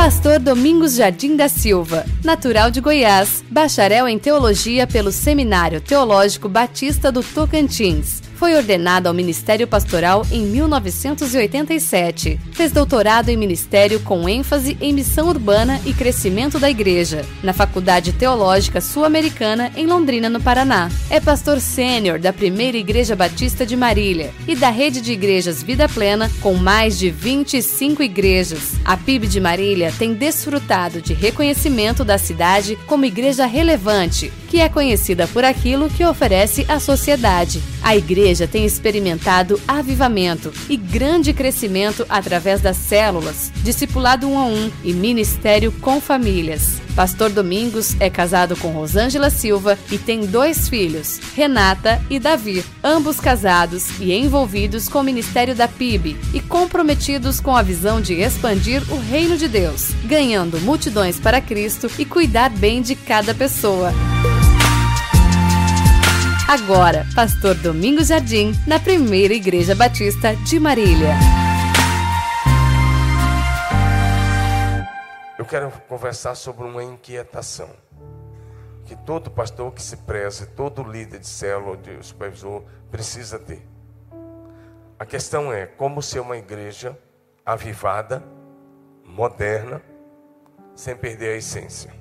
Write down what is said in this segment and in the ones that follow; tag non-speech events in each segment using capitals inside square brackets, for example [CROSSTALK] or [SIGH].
Pastor Domingos Jardim da Silva, natural de Goiás, bacharel em teologia pelo Seminário Teológico Batista do Tocantins foi ordenado ao Ministério Pastoral em 1987. Fez doutorado em ministério com ênfase em missão urbana e crescimento da igreja, na Faculdade Teológica Sul-Americana em Londrina, no Paraná. É pastor sênior da Primeira Igreja Batista de Marília e da rede de igrejas Vida Plena, com mais de 25 igrejas. A PIB de Marília tem desfrutado de reconhecimento da cidade como igreja relevante, que é conhecida por aquilo que oferece à sociedade. A igreja tem experimentado avivamento e grande crescimento através das células, discipulado um a um e ministério com famílias. Pastor Domingos é casado com Rosângela Silva e tem dois filhos, Renata e Davi, ambos casados e envolvidos com o ministério da PIB e comprometidos com a visão de expandir o reino de Deus, ganhando multidões para Cristo e cuidar bem de cada pessoa. Agora, Pastor Domingos Jardim, na Primeira Igreja Batista de Marília. Eu quero conversar sobre uma inquietação que todo pastor que se preze, todo líder de célula, de supervisor, precisa ter. A questão é como ser uma igreja avivada, moderna, sem perder a essência.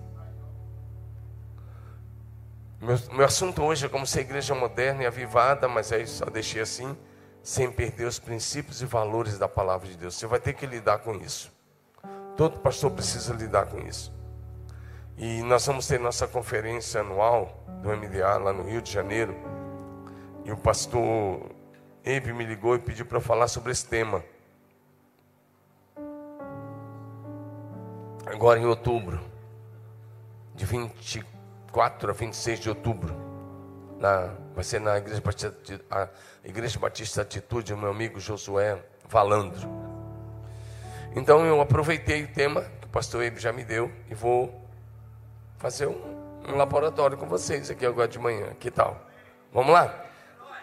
Meu, meu assunto hoje é como ser igreja moderna e avivada, mas aí só deixei assim, sem perder os princípios e valores da palavra de Deus. Você vai ter que lidar com isso. Todo pastor precisa lidar com isso. E nós vamos ter nossa conferência anual do MDA lá no Rio de Janeiro. E o pastor Eve me ligou e pediu para falar sobre esse tema. Agora em outubro, de 24 24 a 26 de outubro. Na, vai ser na Igreja Batista, Igreja Batista Atitude, meu amigo Josué Valandro. Então eu aproveitei o tema que o pastor Ebe já me deu e vou fazer um, um laboratório com vocês aqui agora de manhã. Que tal? Vamos lá?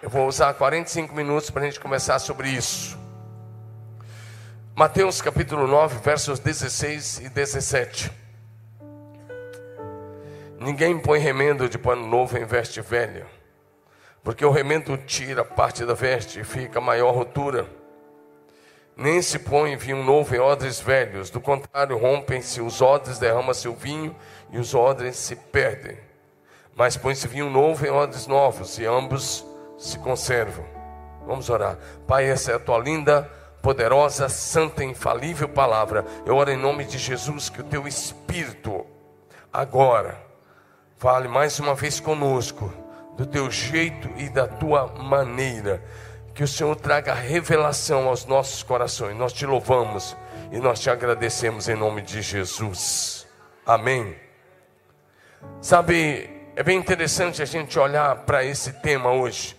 Eu vou usar 45 minutos para a gente começar sobre isso. Mateus capítulo 9, versos 16 e 17. Ninguém põe remendo de pano novo em veste velha, porque o remendo tira parte da veste e fica maior rotura. Nem se põe vinho novo em odres velhos, do contrário, rompem-se os odres, derrama-se o vinho e os odres se perdem. Mas põe-se vinho novo em odres novos e ambos se conservam. Vamos orar. Pai, essa é a tua linda, poderosa, santa e infalível palavra. Eu oro em nome de Jesus que o teu Espírito agora Fale mais uma vez conosco, do teu jeito e da tua maneira. Que o Senhor traga revelação aos nossos corações. Nós te louvamos e nós te agradecemos em nome de Jesus. Amém. Sabe, é bem interessante a gente olhar para esse tema hoje,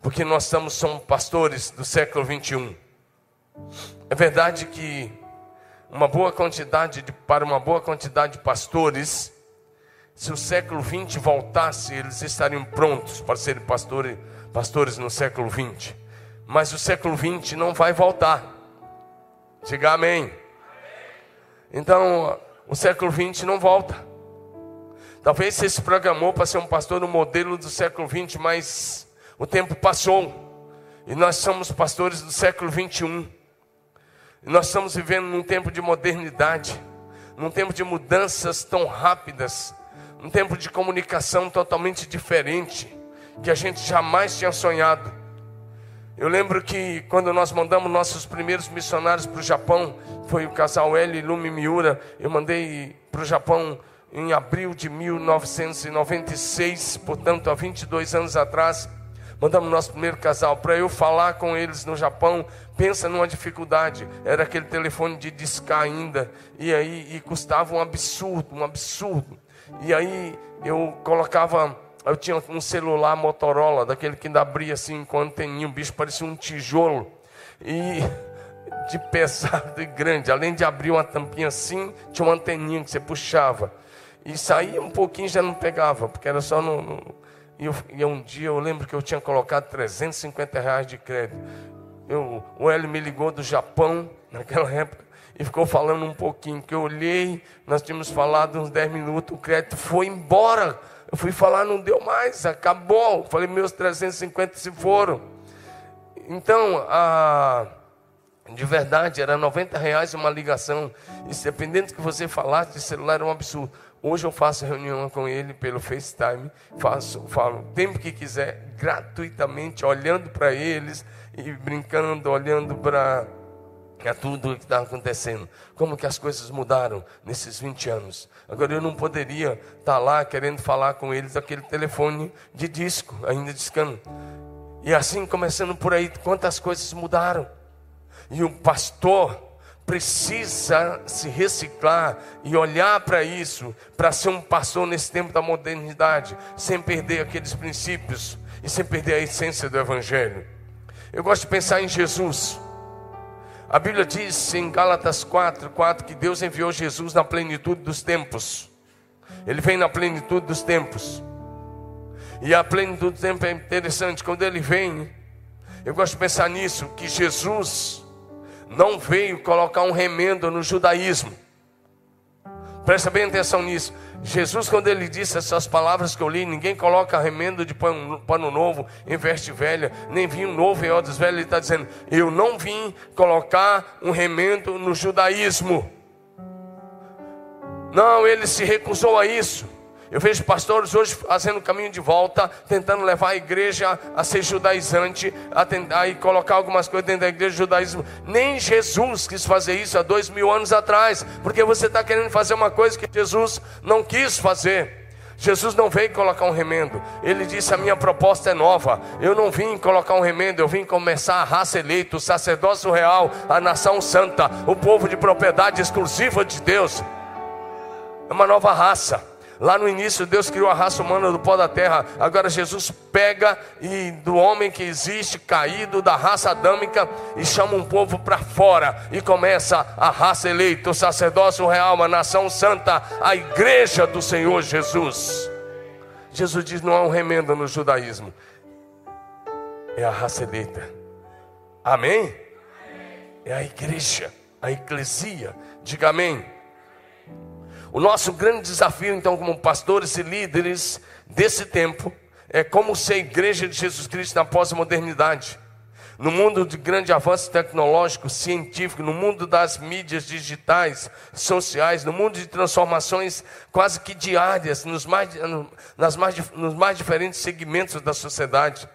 porque nós estamos somos pastores do século 21. É verdade que uma boa quantidade de, para uma boa quantidade de pastores se o século XX voltasse, eles estariam prontos para serem pastores, pastores no século XX. Mas o século XX não vai voltar. Diga amém. Então, o século XX não volta. Talvez você se programou para ser um pastor no modelo do século XX, mas o tempo passou. E nós somos pastores do século XXI. E nós estamos vivendo num tempo de modernidade, num tempo de mudanças tão rápidas um tempo de comunicação totalmente diferente, que a gente jamais tinha sonhado. Eu lembro que quando nós mandamos nossos primeiros missionários para o Japão, foi o casal L e Lumi Miura, eu mandei para o Japão em abril de 1996, portanto há 22 anos atrás. Mandamos nosso primeiro casal para eu falar com eles no Japão. Pensa numa dificuldade. Era aquele telefone de discar ainda. E aí e custava um absurdo, um absurdo. E aí eu colocava, eu tinha um celular Motorola, daquele que ainda abria assim com anteninha, o bicho parecia um tijolo. E de pesado e grande, além de abrir uma tampinha assim, tinha uma anteninha que você puxava. E saía um pouquinho já não pegava, porque era só no. no e, eu, e um dia eu lembro que eu tinha colocado 350 reais de crédito. eu, o Hélio me ligou do Japão, naquela [LAUGHS] época, e ficou falando um pouquinho, que eu olhei, nós tínhamos falado uns 10 minutos, o crédito foi embora. Eu fui falar, não deu mais, acabou. Falei, meus 350 se foram. Então, a, de verdade, era 90 reais uma ligação. E dependendo do que você falasse de celular, era um absurdo. Hoje eu faço reunião com ele pelo FaceTime, faço, falo o tempo que quiser, gratuitamente, olhando para eles e brincando, olhando para é tudo o que está acontecendo. Como que as coisas mudaram nesses 20 anos. Agora eu não poderia estar tá lá querendo falar com eles aquele telefone de disco, ainda discando. E assim, começando por aí, quantas coisas mudaram. E o pastor precisa se reciclar e olhar para isso, para ser um pastor nesse tempo da modernidade, sem perder aqueles princípios e sem perder a essência do Evangelho. Eu gosto de pensar em Jesus. A Bíblia diz em Gálatas 4, 4 que Deus enviou Jesus na plenitude dos tempos. Ele vem na plenitude dos tempos. E a plenitude do tempo é interessante. Quando ele vem, eu gosto de pensar nisso, que Jesus não veio colocar um remendo no judaísmo. Presta bem atenção nisso. Jesus, quando ele disse essas palavras que eu li, ninguém coloca remendo de pano, pano novo em veste velha, nem vinho novo em odres velhos. Ele está dizendo: Eu não vim colocar um remendo no judaísmo. Não, ele se recusou a isso. Eu vejo pastores hoje fazendo caminho de volta, tentando levar a igreja a ser judaizante, a tentar e colocar algumas coisas dentro da igreja judaísmo. Nem Jesus quis fazer isso há dois mil anos atrás, porque você está querendo fazer uma coisa que Jesus não quis fazer. Jesus não veio colocar um remendo, ele disse: A minha proposta é nova. Eu não vim colocar um remendo, eu vim começar a raça eleita, o sacerdócio real, a nação santa, o povo de propriedade exclusiva de Deus. É uma nova raça. Lá no início, Deus criou a raça humana do pó da terra. Agora, Jesus pega e do homem que existe, caído, da raça adâmica, e chama um povo para fora. E começa a raça eleita, o sacerdócio real, a nação santa, a igreja do Senhor Jesus. Jesus diz: não há um remendo no judaísmo, é a raça eleita. Amém? É a igreja, a eclesia. Diga amém. O nosso grande desafio, então, como pastores e líderes desse tempo, é como ser a igreja de Jesus Cristo na pós-modernidade. No mundo de grande avanço tecnológico, científico, no mundo das mídias digitais, sociais, no mundo de transformações quase que diárias, nos mais, nas mais, nos mais diferentes segmentos da sociedade.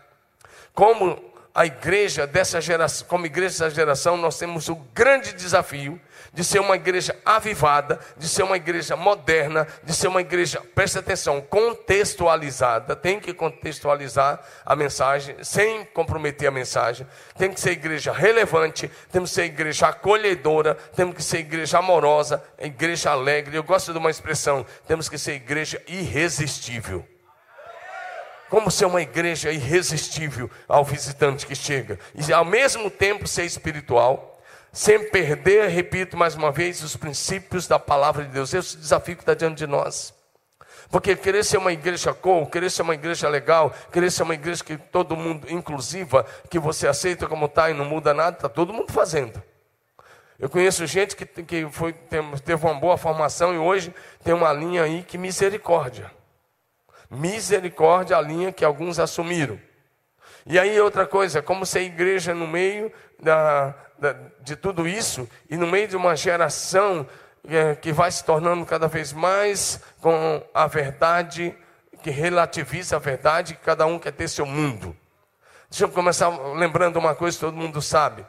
Como a igreja dessa geração, como igreja dessa geração, nós temos o grande desafio de ser uma igreja avivada, de ser uma igreja moderna, de ser uma igreja, presta atenção, contextualizada, tem que contextualizar a mensagem, sem comprometer a mensagem, tem que ser igreja relevante, temos que ser igreja acolhedora, temos que ser igreja amorosa, igreja alegre. Eu gosto de uma expressão, temos que ser igreja irresistível. Como ser uma igreja irresistível ao visitante que chega, e ao mesmo tempo ser espiritual, sem perder, repito mais uma vez, os princípios da palavra de Deus. Esse desafio que está diante de nós. Porque querer ser uma igreja cool, querer ser uma igreja legal, querer ser uma igreja que todo mundo, inclusiva, que você aceita como está e não muda nada, está todo mundo fazendo. Eu conheço gente que, que foi, teve uma boa formação e hoje tem uma linha aí que misericórdia. Misericórdia, a linha que alguns assumiram. E aí outra coisa, como ser igreja no meio da, de tudo isso e no meio de uma geração é, que vai se tornando cada vez mais com a verdade, que relativiza a verdade, que cada um quer ter seu mundo. Deixa eu começar lembrando uma coisa que todo mundo sabe.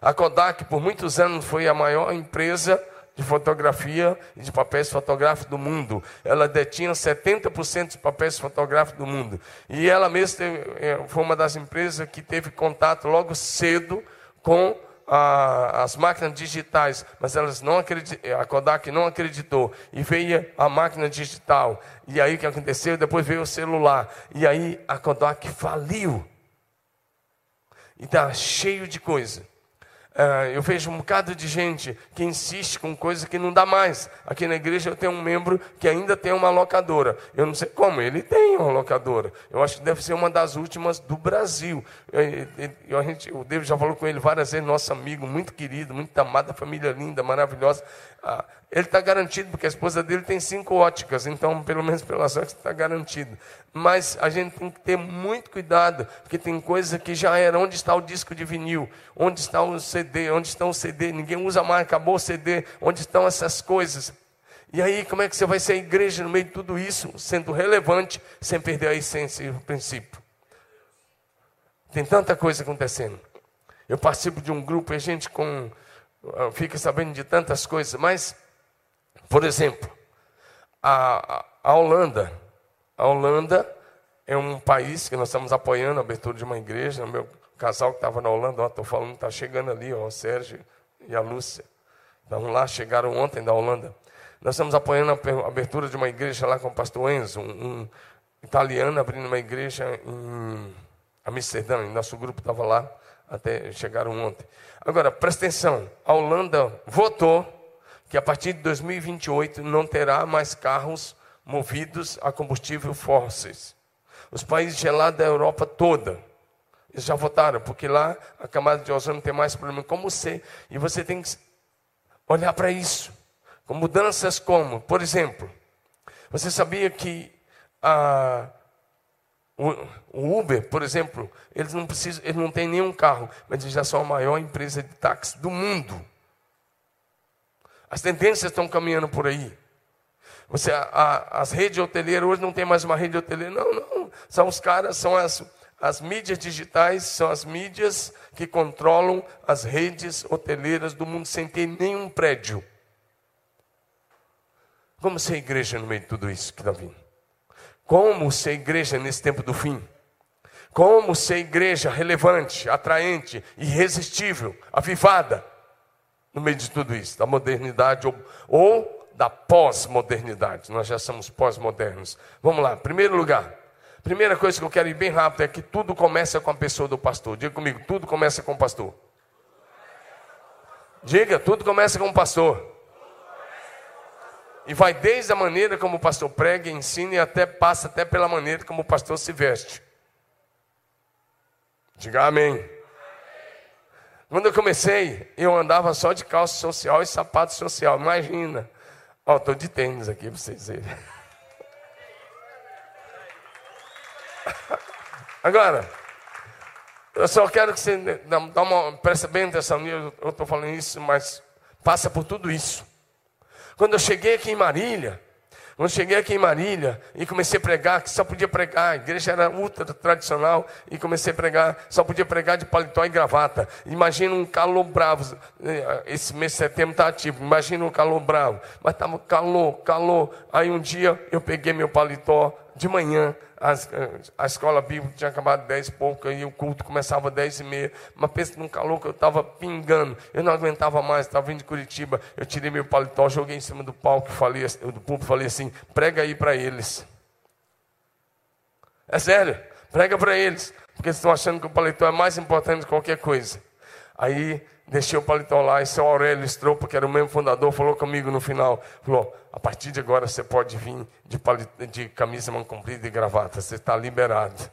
A Kodak, por muitos anos, foi a maior empresa de fotografia e de papéis fotográficos do mundo. Ela detinha 70% dos papéis fotográficos do mundo. E ela mesma teve, é, foi uma das empresas que teve contato logo cedo com a, as máquinas digitais, mas elas não a Kodak não acreditou. E veio a máquina digital. E aí o que aconteceu? Depois veio o celular. E aí a Kodak faliu. E está cheio de coisa. Uh, eu vejo um bocado de gente que insiste com coisa que não dá mais. Aqui na igreja eu tenho um membro que ainda tem uma locadora. Eu não sei como, ele tem uma locadora. Eu acho que deve ser uma das últimas do Brasil. Eu, eu, a gente, o David já falou com ele várias vezes, nosso amigo, muito querido, muito amado, família linda, maravilhosa. Uh, ele está garantido, porque a esposa dele tem cinco óticas, então, pelo menos pelas óticas, está garantido. Mas a gente tem que ter muito cuidado, porque tem coisa que já era. Onde está o disco de vinil? Onde está o CD? Onde está o CD? Ninguém usa mais, acabou o CD. Onde estão essas coisas? E aí, como é que você vai ser igreja no meio de tudo isso, sendo relevante, sem perder a essência e o princípio? Tem tanta coisa acontecendo. Eu participo de um grupo e a gente com, ah, fica sabendo de tantas coisas, mas, por exemplo, a, a Holanda, a Holanda é um país que nós estamos apoiando a abertura de uma igreja. O meu casal que estava na Holanda, estou falando, está chegando ali, ó, o Sérgio e a Lúcia. Estão lá, chegaram ontem da Holanda. Nós estamos apoiando a abertura de uma igreja lá com o pastor Enzo, um, um italiano abrindo uma igreja em Amsterdã. E nosso grupo estava lá, até chegaram ontem. Agora, presta atenção: a Holanda votou que a partir de 2028 não terá mais carros movidos a combustível fósseis. Os países gelados da Europa toda, já votaram, porque lá a camada de ozônio tem mais problema. Como você? E você tem que olhar para isso. Com mudanças como, por exemplo, você sabia que a, o, Uber, por exemplo, eles não precisam, eles não têm nenhum carro, mas eles já são a maior empresa de táxi do mundo. As tendências estão caminhando por aí. Você, a, a, as redes hoteleiras hoje não tem mais uma rede hoteleira. Não, não. São os caras, são as, as mídias digitais, são as mídias que controlam as redes hoteleiras do mundo sem ter nenhum prédio. Como ser igreja no meio de tudo isso que está vindo? Como ser igreja nesse tempo do fim? Como ser igreja relevante, atraente, irresistível, avivada no meio de tudo isso, da modernidade ou, ou da pós-modernidade. Nós já somos pós-modernos. Vamos lá, primeiro lugar. Primeira coisa que eu quero ir bem rápido é que tudo começa com a pessoa do pastor. Diga comigo, tudo começa com o pastor. Diga, tudo começa com o pastor. E vai desde a maneira como o pastor prega, ensina e até passa até pela maneira como o pastor se veste. Diga amém. Quando eu comecei, eu andava só de calça social e sapato social. Imagina. Ó, estou de tênis aqui para vocês verem. [LAUGHS] Agora, eu só quero que você dá uma, preste bem atenção, eu estou falando isso, mas passa por tudo isso. Quando eu cheguei aqui em Marília, quando cheguei aqui em Marília e comecei a pregar, que só podia pregar, a igreja era ultra tradicional, e comecei a pregar, só podia pregar de paletó e gravata. Imagina um calor bravo, eh, esse mês de setembro está ativo, imagina um calor bravo, mas estava calor, calor. Aí um dia eu peguei meu paletó de manhã, a escola bíblica tinha acabado dez e pouco, e o culto começava dez e meia. Mas pensa num calor que eu estava pingando. Eu não aguentava mais, estava vindo de Curitiba. Eu tirei meu paletó, joguei em cima do palco, falei, do púlpito, falei assim: prega aí para eles. É sério, prega para eles. Porque eles estão achando que o paletó é mais importante que qualquer coisa. Aí deixei o paletó lá e seu Aurélio Estropa, que era o mesmo fundador, falou comigo no final, falou, a partir de agora você pode vir de, de camisa mão comprida e gravata, você está liberado.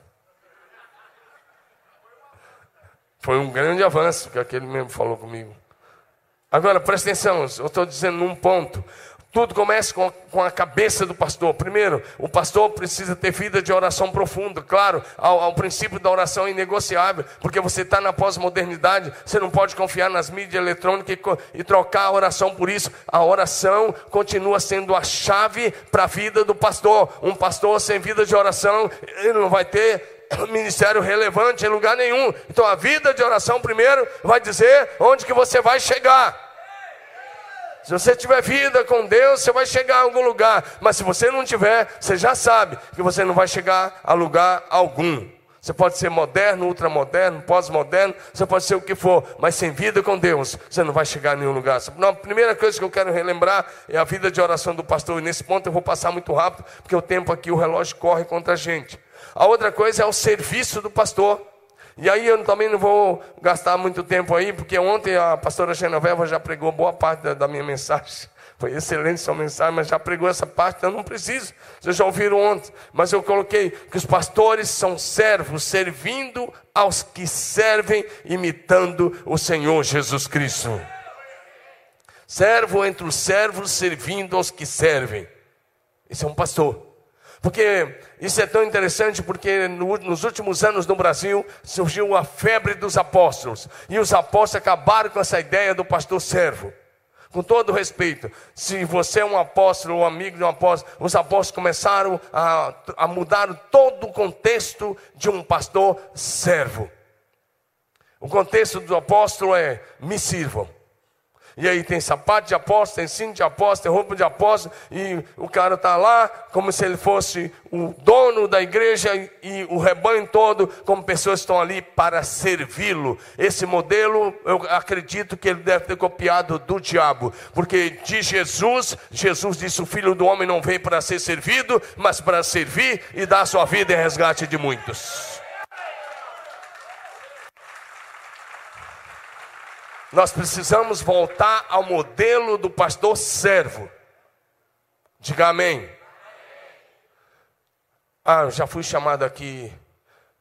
Foi um grande avanço que aquele mesmo falou comigo. Agora, presta atenção, eu estou dizendo num ponto. Tudo começa com a, com a, cabeça do pastor. Primeiro, o pastor precisa ter vida de oração profunda. Claro, ao, princípio da oração é inegociável, porque você está na pós-modernidade, você não pode confiar nas mídias eletrônicas e, e trocar a oração por isso. A oração continua sendo a chave para a vida do pastor. Um pastor sem vida de oração, ele não vai ter ministério relevante em lugar nenhum. Então a vida de oração primeiro vai dizer onde que você vai chegar. Se você tiver vida com Deus, você vai chegar a algum lugar. Mas se você não tiver, você já sabe que você não vai chegar a lugar algum. Você pode ser moderno, ultramoderno, pós-moderno, você pode ser o que for, mas sem vida com Deus, você não vai chegar a nenhum lugar. a primeira coisa que eu quero relembrar é a vida de oração do pastor. E nesse ponto eu vou passar muito rápido, porque o tempo aqui, o relógio corre contra a gente. A outra coisa é o serviço do pastor. E aí eu também não vou gastar muito tempo aí, porque ontem a pastora Genoveva já pregou boa parte da, minha mensagem. [LAUGHS] Foi excelente sua mensagem, mas já pregou essa parte, então não preciso. Vocês já ouviram ontem. Mas eu coloquei que os pastores são servos, servindo aos que servem, imitando o Senhor Jesus Cristo. Servo entre os servos, servindo aos que servem. Esse é um pastor. Porque isso é tão interessante, porque no, nos últimos anos no Brasil surgiu a febre dos apóstolos. E os apóstolos acabaram com essa ideia do pastor servo. Com todo respeito, se você é um apóstolo ou amigo de um apóstolo, os apóstolos começaram a, a mudar todo o contexto de um pastor servo. O contexto do apóstolo é: me sirvam. E aí tem sapato de apóstolo, tem cinto de apóstolo, tem roupa de apóstolo, e o cara está lá como se ele fosse o dono da igreja e o rebanho todo, como pessoas estão ali para servi-lo. Esse modelo, eu acredito que ele deve ter copiado do diabo, porque de Jesus, Jesus disse: O filho do homem não veio para ser servido, mas para servir e dar sua vida em resgate de muitos. Nós precisamos voltar ao modelo do pastor servo. Diga amém. Ah, eu já fui chamado aqui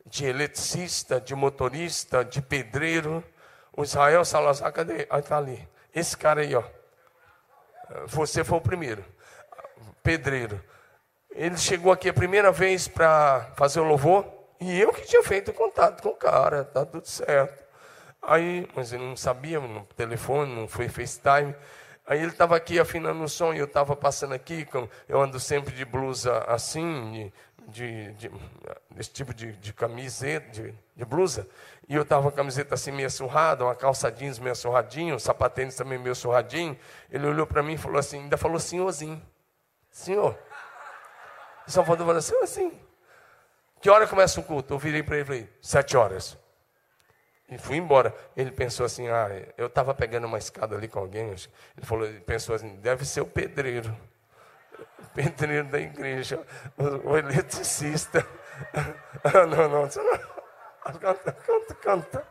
de eletricista, de motorista, de pedreiro. O Israel Salazar, cadê? Ah, está ali. Esse cara aí, ó. Você foi o primeiro. Pedreiro. Ele chegou aqui a primeira vez para fazer o louvor. E eu que tinha feito contato com o cara, tá tudo certo. Aí, mas ele não sabia, no telefone, não foi FaceTime. Aí ele estava aqui afinando o som e eu estava passando aqui, eu ando sempre de blusa assim, de, de, de tipo de, de camiseta, de, de, blusa. E eu estava com a camiseta assim meio surrada, uma calça jeans meio surradinho, um sapatênis também meio surradinho. Ele olhou para mim e falou assim, ainda falou senhorzinho. Senhor. Faltou falar assim, assim. Que hora começa o culto? Eu virei para ele e falei, sete horas. E fui embora. Ele pensou assim: ah, eu estava pegando uma escada ali com alguém. Ele falou, ele pensou assim: deve ser o pedreiro. O pedreiro da igreja, o, eletricista. [LAUGHS] ah, não, não, não. Canta, canta, canta.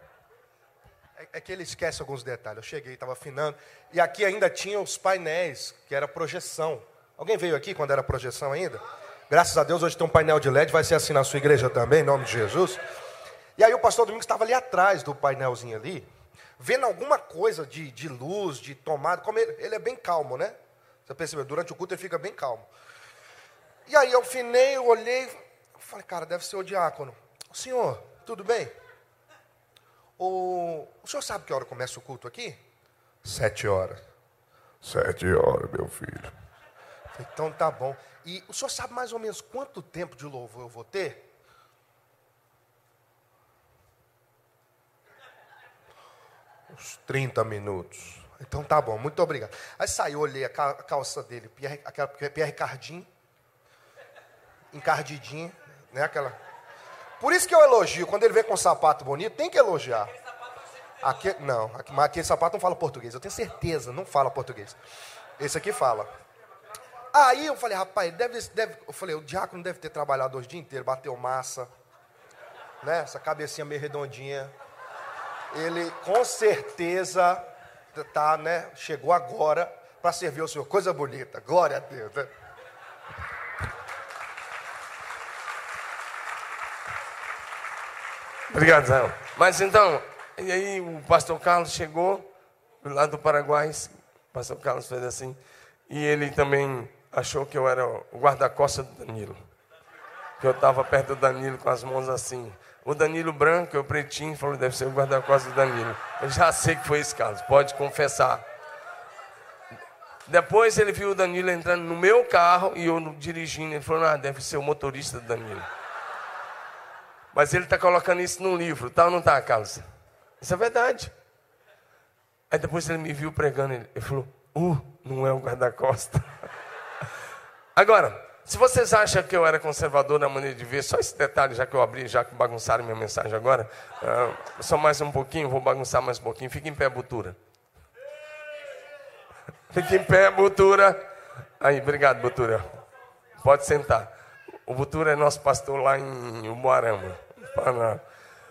É, é que ele esquece alguns detalhes. Eu cheguei, estava afinando. E aqui ainda tinha os painéis, que era projeção. Alguém veio aqui quando era projeção ainda? Graças a Deus hoje tem um painel de LED, vai ser assim na sua igreja também, em nome de Jesus. E aí o pastor Domingos estava ali atrás do painelzinho ali, vendo alguma coisa de, de luz, de tomada. Como ele, ele é bem calmo, né? Você percebeu? Durante o culto ele fica bem calmo. E aí eu finei, eu olhei, falei, cara, deve ser o diácono. Senhor, tudo bem? O, o senhor sabe que hora começa o culto aqui? Sete horas. Sete horas, meu filho. Então tá bom. E o senhor sabe mais ou menos quanto tempo de louvor eu vou ter? Uns 30 minutos. Então tá bom, muito obrigado. Aí saiu, olhei a calça dele, Pierre, aquela Pierre Cardin, encardidinha, né? Aquela. Por isso que eu elogio, quando ele vem com um sapato bonito, tem que elogiar. Aqui, não, mas aquele sapato não fala português, eu tenho certeza, não fala português. Esse aqui fala. Aí eu falei, rapaz, deve, deve, eu falei, o diácono deve ter trabalhado hoje o dia inteiro, bateu massa, né? Essa cabecinha meio redondinha ele com certeza tá, né, chegou agora para servir o Senhor. Coisa bonita, glória a Deus. Né? Obrigado, Zé. Mas então, e aí o pastor Carlos chegou lá do Paraguai, o pastor Carlos fez assim, e ele também achou que eu era o guarda-costas do Danilo. Que eu estava perto do Danilo com as mãos assim. O Danilo Branco, o pretinho, falou: deve ser o guarda-costas do Danilo. Eu já sei que foi esse caso, pode confessar. Depois ele viu o Danilo entrando no meu carro e eu dirigindo. Ele falou: ah, deve ser o motorista do Danilo. Mas ele está colocando isso num livro, tá ou não está, Carlos? Isso é verdade. Aí depois ele me viu pregando, ele falou: uh, não é o guarda-costas. [LAUGHS] Agora, se vocês acham que eu era conservador na maneira de ver, só esse detalhe, já que eu abri, já que bagunçaram minha mensagem agora, uh, só mais um pouquinho, vou bagunçar mais um pouquinho. Fique em pé, Butura. [LAUGHS] Fique em pé, Butura. Aí, obrigado, Butura. Pode sentar. O Butura é nosso pastor lá em Umuarama.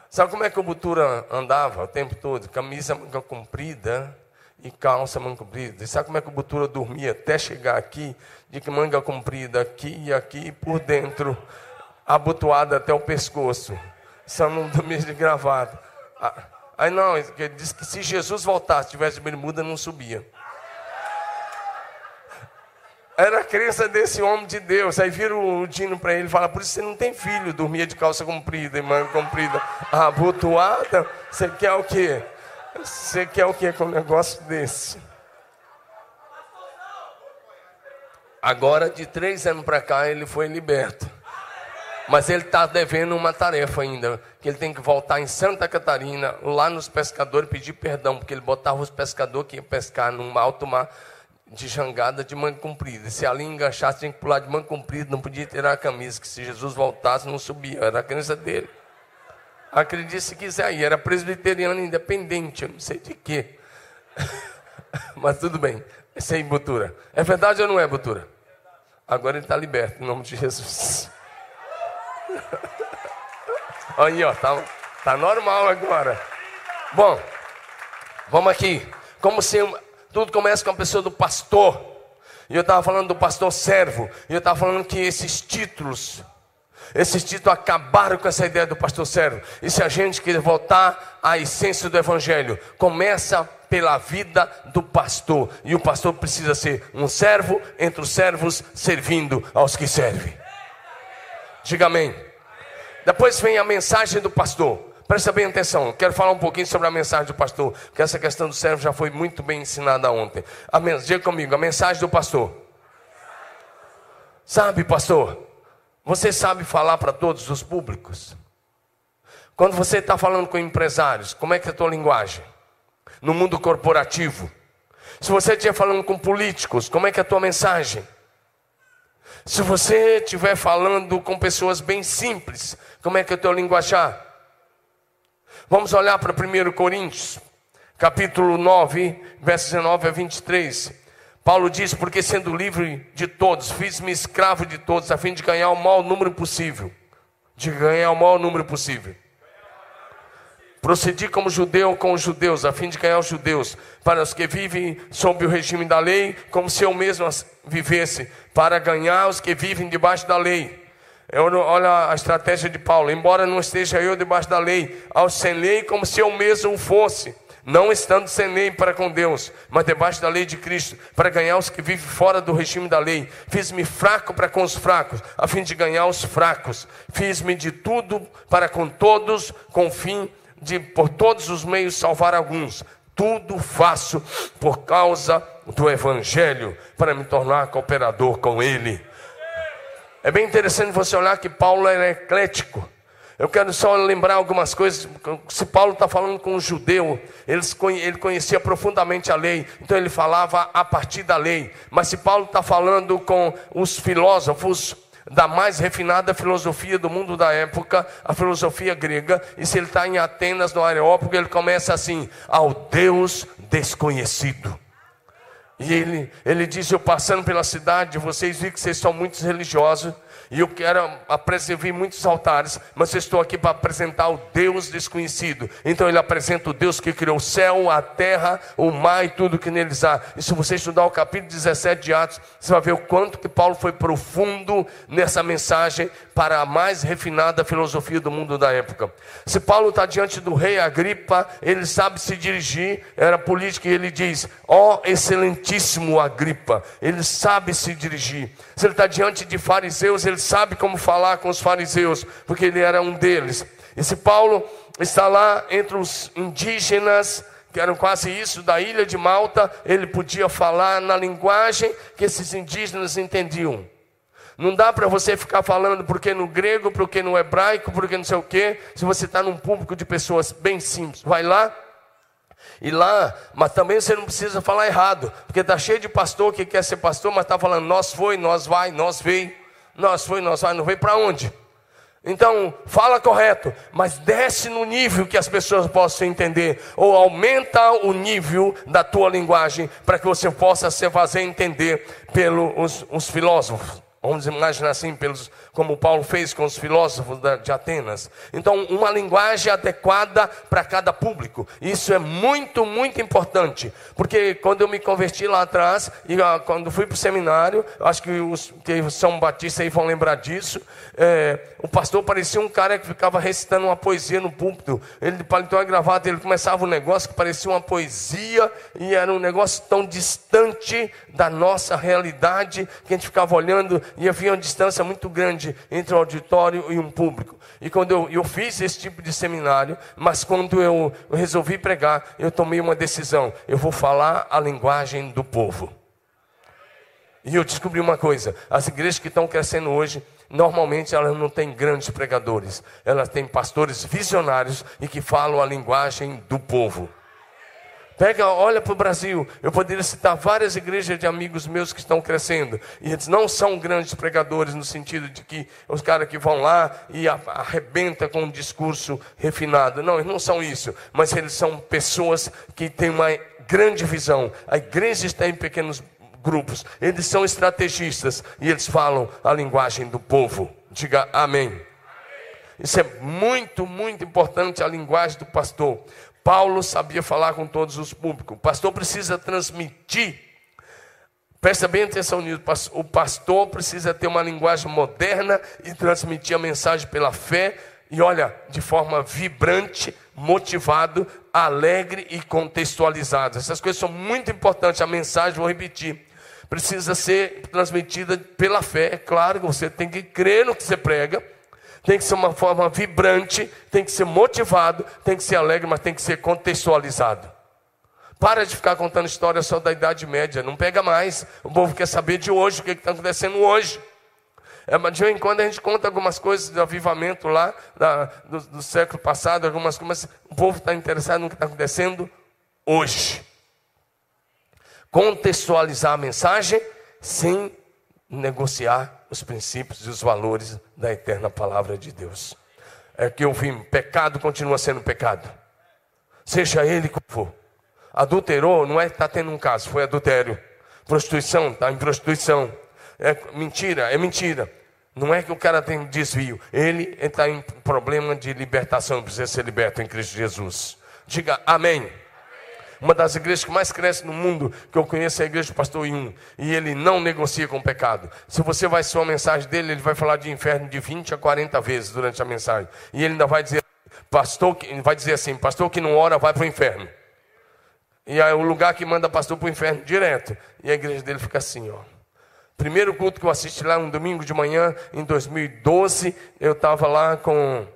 Sabe como é que o Butura andava o tempo todo? Camisa manga comprida e calça manga comprida. E sabe como é que o Butura dormia até chegar aqui? De que manga comprida aqui e aqui por dentro, abotoada até o pescoço. Só não dormia de gravata. Ah, aí não, ele disse que se Jesus voltasse, tivesse de bermuda, não subia. Era a crença desse homem de Deus. Aí vira o Dino para ele e fala: Por isso você não tem filho, dormia de calça comprida e manga comprida, abotoada. Você quer o quê? Você quer o quê com um negócio desse? Agora, de três anos para cá, ele foi liberto. Mas ele está devendo uma tarefa ainda, que ele tem que voltar em Santa Catarina, lá nos pescadores, pedir perdão, porque ele botava os pescadores que iam pescar num alto mar de jangada de manga comprida. Se ali enganchasse, tinha que pular de manga comprida, não podia tirar a camisa, que se Jesus voltasse, não subia. Era a crença dele. Acredite se quiser aí, era presbiteriano independente, eu não sei de quê. [LAUGHS] Mas tudo bem, sem Butura. É verdade ou não é, Butura? Agora ele está liberto, em nome de Jesus. [LAUGHS] aí, ó, tá, tá normal agora. Bom, vamos aqui. Como se tudo começa com a pessoa do pastor. E eu estava falando do pastor servo. E eu estava falando que esses títulos, esses títulos acabaram com essa ideia do pastor servo. E se a gente quer voltar à essência do evangelho, começa pela vida do pastor. E o pastor precisa ser um servo entre os servos, servindo aos que servem. Diga amém. Depois vem a mensagem do pastor. Presta bem atenção, quero falar um pouquinho sobre a mensagem do pastor, porque essa questão do servo já foi muito bem ensinada ontem. A, diga comigo, a mensagem do pastor. Sabe, pastor, você sabe falar para todos os públicos? Quando você está falando com empresários, como é que é a tua linguagem? No mundo corporativo. Se você estiver falando com políticos, como é que é a tua mensagem? Se você estiver falando com pessoas bem simples, como é que é o teu linguajar? Vamos olhar para 1 Coríntios, capítulo 9, versos 19 a 23. Paulo diz: Porque sendo livre de todos, fiz-me escravo de todos, a fim de ganhar o maior número possível. De ganhar o maior número possível. Procedi como judeu com os judeus, a fim de ganhar os judeus, para os que vivem sob o regime da lei, como se eu mesmo vivesse, para ganhar os que vivem debaixo da lei Olha a estratégia de Paulo. Embora não esteja eu debaixo da lei, ao sem lei, como se eu mesmo fosse, não estando sem lei para com Deus, mas debaixo da lei de Cristo, para ganhar os que vivem fora do regime da lei. Fiz-me fraco para com os fracos, a fim de ganhar os fracos. Fiz-me de tudo para com todos, com fim de por todos os meios salvar alguns. Tudo faço por causa do Evangelho, para me tornar cooperador com Ele. É bem interessante você olhar que Paulo era eclético. Eu quero só lembrar algumas coisas. Se Paulo está falando com um judeu, ele conhecia profundamente a lei, então ele falava a partir da lei. Mas se Paulo está falando com os filósofos da mais refinada filosofia do mundo da época, a filosofia grega, e se ele está em Atenas, no Areópago, ele começa assim: ao Deus desconhecido. E ele, ele disse: Eu passando pela cidade, vocês viram que vocês são muitos religiosos, e eu quero apresentar muitos altares, mas estou aqui para apresentar o Deus desconhecido. Então ele apresenta o Deus que criou o céu, a terra, o mar e tudo que neles há. E se você estudar o capítulo 17 de Atos, você vai ver o quanto que Paulo foi profundo nessa mensagem para a mais refinada filosofia do mundo da época. Se Paulo está diante do rei Agripa, ele sabe se dirigir, era político, e ele diz: Ó oh, excelentíssimo Agripa, ele sabe se dirigir. Se ele está diante de fariseus, ele sabe como falar com os fariseus, porque ele era um deles. E se Paulo está lá entre os indígenas, que eram quase isso, da ilha de Malta, ele podia falar na linguagem que esses indígenas entendiam. Não dá para você ficar falando porque no grego, porque no hebraico, porque não sei o quê, se você está num público de pessoas bem simples. Vai lá, e lá, mas também você não precisa falar errado, porque está cheio de pastor que quer ser pastor, mas está falando nós foi, nós vai, nós veio, nós foi, nós vai, não veio para onde? Então, fala correto, mas desce no nível que as pessoas possam entender, ou aumenta o nível da tua linguagem, para que você possa se fazer entender pelos os filósofos, vamos imaginar assim, pelos como Paulo fez com os filósofos de Atenas. Então, uma linguagem adequada para cada público. Isso é muito, muito importante. Porque quando eu me converti lá atrás, e ah, quando fui para o seminário, acho que os que são batistas aí vão lembrar disso, é, o pastor parecia um cara que ficava recitando uma poesia no púlpito. Ele de paletó e gravata, ele começava um negócio que parecia uma poesia, e era um negócio tão distante da nossa realidade, que a gente ficava olhando, e havia uma distância muito grande grande entre o auditório e um público. E quando eu, eu fiz esse tipo de seminário, mas quando eu resolvi pregar, eu tomei uma decisão: eu vou falar a linguagem do povo. E eu descobri uma coisa: as igrejas que estão crescendo hoje, normalmente elas não têm grandes pregadores, elas têm pastores visionários e que falam a linguagem do povo. Pega, olha para o Brasil. Eu poderia citar várias igrejas de amigos meus que estão crescendo. E eles não são grandes pregadores no sentido de que os caras que vão lá e arrebenta com um discurso refinado. Não, eles não são isso. Mas eles são pessoas que têm uma grande visão. A igreja está em pequenos grupos. Eles são estrategistas e eles falam a linguagem do povo. Diga amém. Isso é muito, muito importante a linguagem do pastor. Paulo sabia falar com todos os públicos. O pastor precisa transmitir. Presta bem atenção nisso. O pastor precisa ter uma linguagem moderna e transmitir a mensagem pela fé. E olha, de forma vibrante, motivado, alegre e contextualizado. Essas coisas são muito importantes. A mensagem, vou repetir, precisa ser transmitida pela fé. É claro que você tem que crer no que você prega tem que ser uma forma vibrante, tem que ser motivado, tem que ser alegre, mas tem que ser contextualizado. Para de ficar contando história só da Idade Média, não pega mais. O povo quer saber de hoje, o que está acontecendo hoje. É, mas de vez em quando a gente conta algumas coisas de avivamento lá da, do, do, século passado, algumas coisas, o povo está interessado no que está acontecendo hoje. Contextualizar a mensagem sem negociar os princípios e os valores da eterna palavra de Deus. É que eu vi, pecado continua sendo pecado. Seja ele como for. Adulterou, não é está tendo um caso, foi adultério. Prostituição, está em prostituição. É mentira, é mentira. Não é que o cara tem desvio, ele está em problema de libertação, precisa ser liberto em Cristo Jesus. Diga amém. Uma das igrejas que mais cresce no mundo que eu conheço é a igreja do pastor Yun. E ele não negocia com o pecado. Se você vai ser uma mensagem dele, ele vai falar de inferno de 20 a 40 vezes durante a mensagem. E ele ainda vai dizer, pastor, vai dizer assim, pastor que não ora vai para o inferno. E é o lugar que manda pastor para o inferno direto. E a igreja dele fica assim, ó. Primeiro culto que eu assisti lá, um domingo de manhã, em 2012, eu estava lá com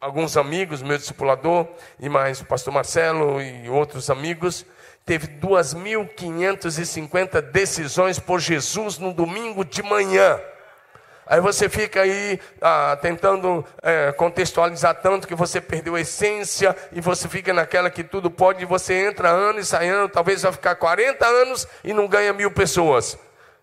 alguns amigos, meu discipulador, e mais o pastor Marcelo e outros amigos, teve 2.550 decisões por Jesus no domingo de manhã. Aí você fica aí ah, tentando é, contextualizar tanto que você perdeu a essência e você fica naquela que tudo pode, e você entra ano e sai ano, talvez vai ficar 40 anos e não ganha mil pessoas.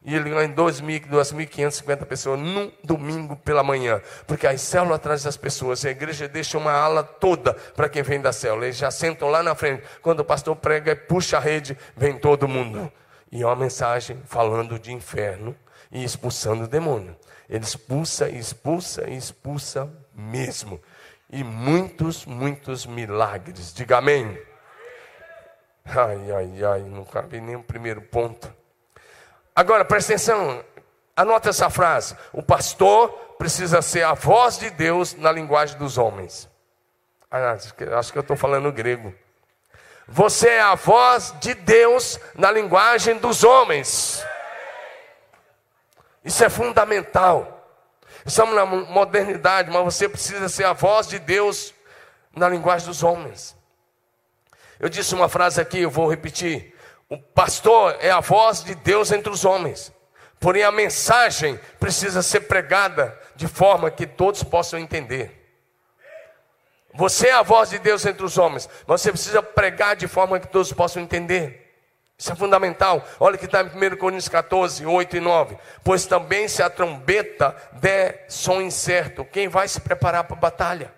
E ele ganha 2.550 pessoas num domingo pela manhã. Porque as células atrás das pessoas, a igreja deixa uma ala toda para quem vem da célula. Eles já sentam lá na frente. Quando o pastor prega e puxa a rede, vem todo mundo. E é uma mensagem falando de inferno e expulsando o demônio. Ele expulsa, expulsa e expulsa mesmo. E muitos, muitos milagres. Diga amém. Ai, ai, ai, não cabe nem o primeiro ponto. Agora, presta atenção, anota essa frase: o pastor precisa ser a voz de Deus na linguagem dos homens. Ah, acho que eu estou falando grego. Você é a voz de Deus na linguagem dos homens. Isso é fundamental. Estamos na modernidade, mas você precisa ser a voz de Deus na linguagem dos homens. Eu disse uma frase aqui, eu vou repetir. O pastor é a voz de Deus entre os homens. Porém, a mensagem precisa ser pregada de forma que todos possam entender. Você é a voz de Deus entre os homens, mas você precisa pregar de forma que todos possam entender. Isso é fundamental. Olha que está em 1 Coríntios 14, 8 e 9. Pois também se a trombeta der som incerto, quem vai se preparar para a batalha?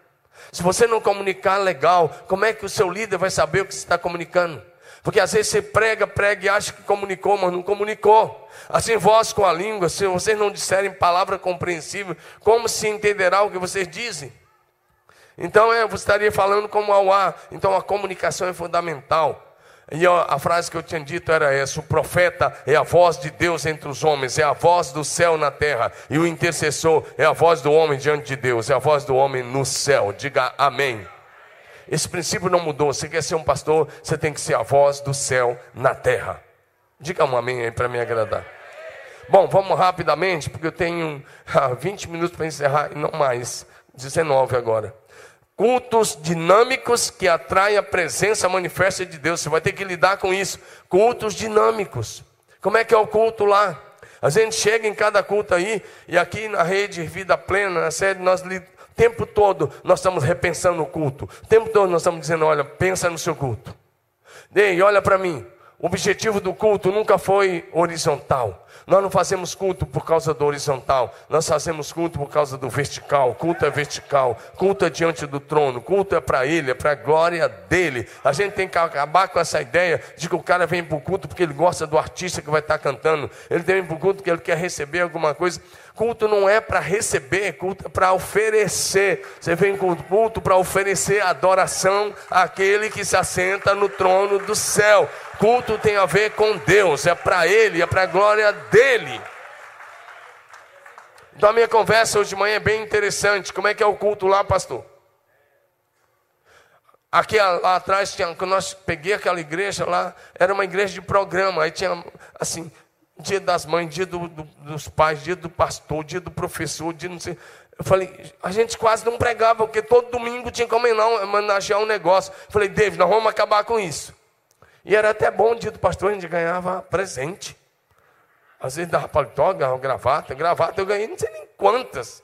Se você não comunicar legal, como é que o seu líder vai saber o que você está comunicando? Porque às vezes você prega, prega e acha que comunicou, mas não comunicou. Assim, vós com a língua, se vocês não disserem palavra compreensível, como se entenderá o que vocês dizem? Então, é, você estaria falando como ao ar. Então, a comunicação é fundamental. E a frase que eu tinha dito era essa: o profeta é a voz de Deus entre os homens, é a voz do céu na terra, e o intercessor é a voz do homem diante de Deus, é a voz do homem no céu. Diga amém. Esse princípio não mudou. Você quer ser um pastor, você tem que ser a voz do céu na terra. Diga um amém aí para me agradar. Bom, vamos rapidamente, porque eu tenho 20 ah, minutos para encerrar e não mais. 19 agora. Cultos dinâmicos que atraem a presença manifesta de Deus. Você vai ter que lidar com isso. Cultos dinâmicos. Como é que é o culto lá? A gente chega em cada culto aí, e aqui na rede Vida Plena, na sede, nós tempo todo nós estamos repensando o culto. O tempo todo nós estamos dizendo: olha, pensa no seu culto. Ei, olha para mim. O objetivo do culto nunca foi horizontal. Nós não fazemos culto por causa do horizontal, nós fazemos culto por causa do vertical. Culto é vertical, culto é diante do trono, culto é para Ele, é para a glória dele. A gente tem que acabar com essa ideia de que o cara vem para o culto porque ele gosta do artista que vai estar cantando, ele vem para o culto porque ele quer receber alguma coisa. Culto não é para receber, culto é para oferecer. Você vem com culto para oferecer adoração àquele que se assenta no trono do céu. Culto tem a ver com Deus, é para Ele, é para a glória dele. Então a minha conversa hoje de manhã é bem interessante. Como é que é o culto lá, pastor? Aqui lá atrás tinha, quando nós peguei aquela igreja lá, era uma igreja de programa. Aí tinha assim, dia das mães, dia do, do, dos pais, dia do pastor, dia do professor, dia não sei. Eu falei, a gente quase não pregava, porque todo domingo tinha que homenagear um negócio. Eu falei, David, nós vamos acabar com isso. E era até bom o dia do pastor, a gente ganhava presente. Às vezes dava paletó, ganhava gravata. Gravata eu ganhei não sei nem quantas.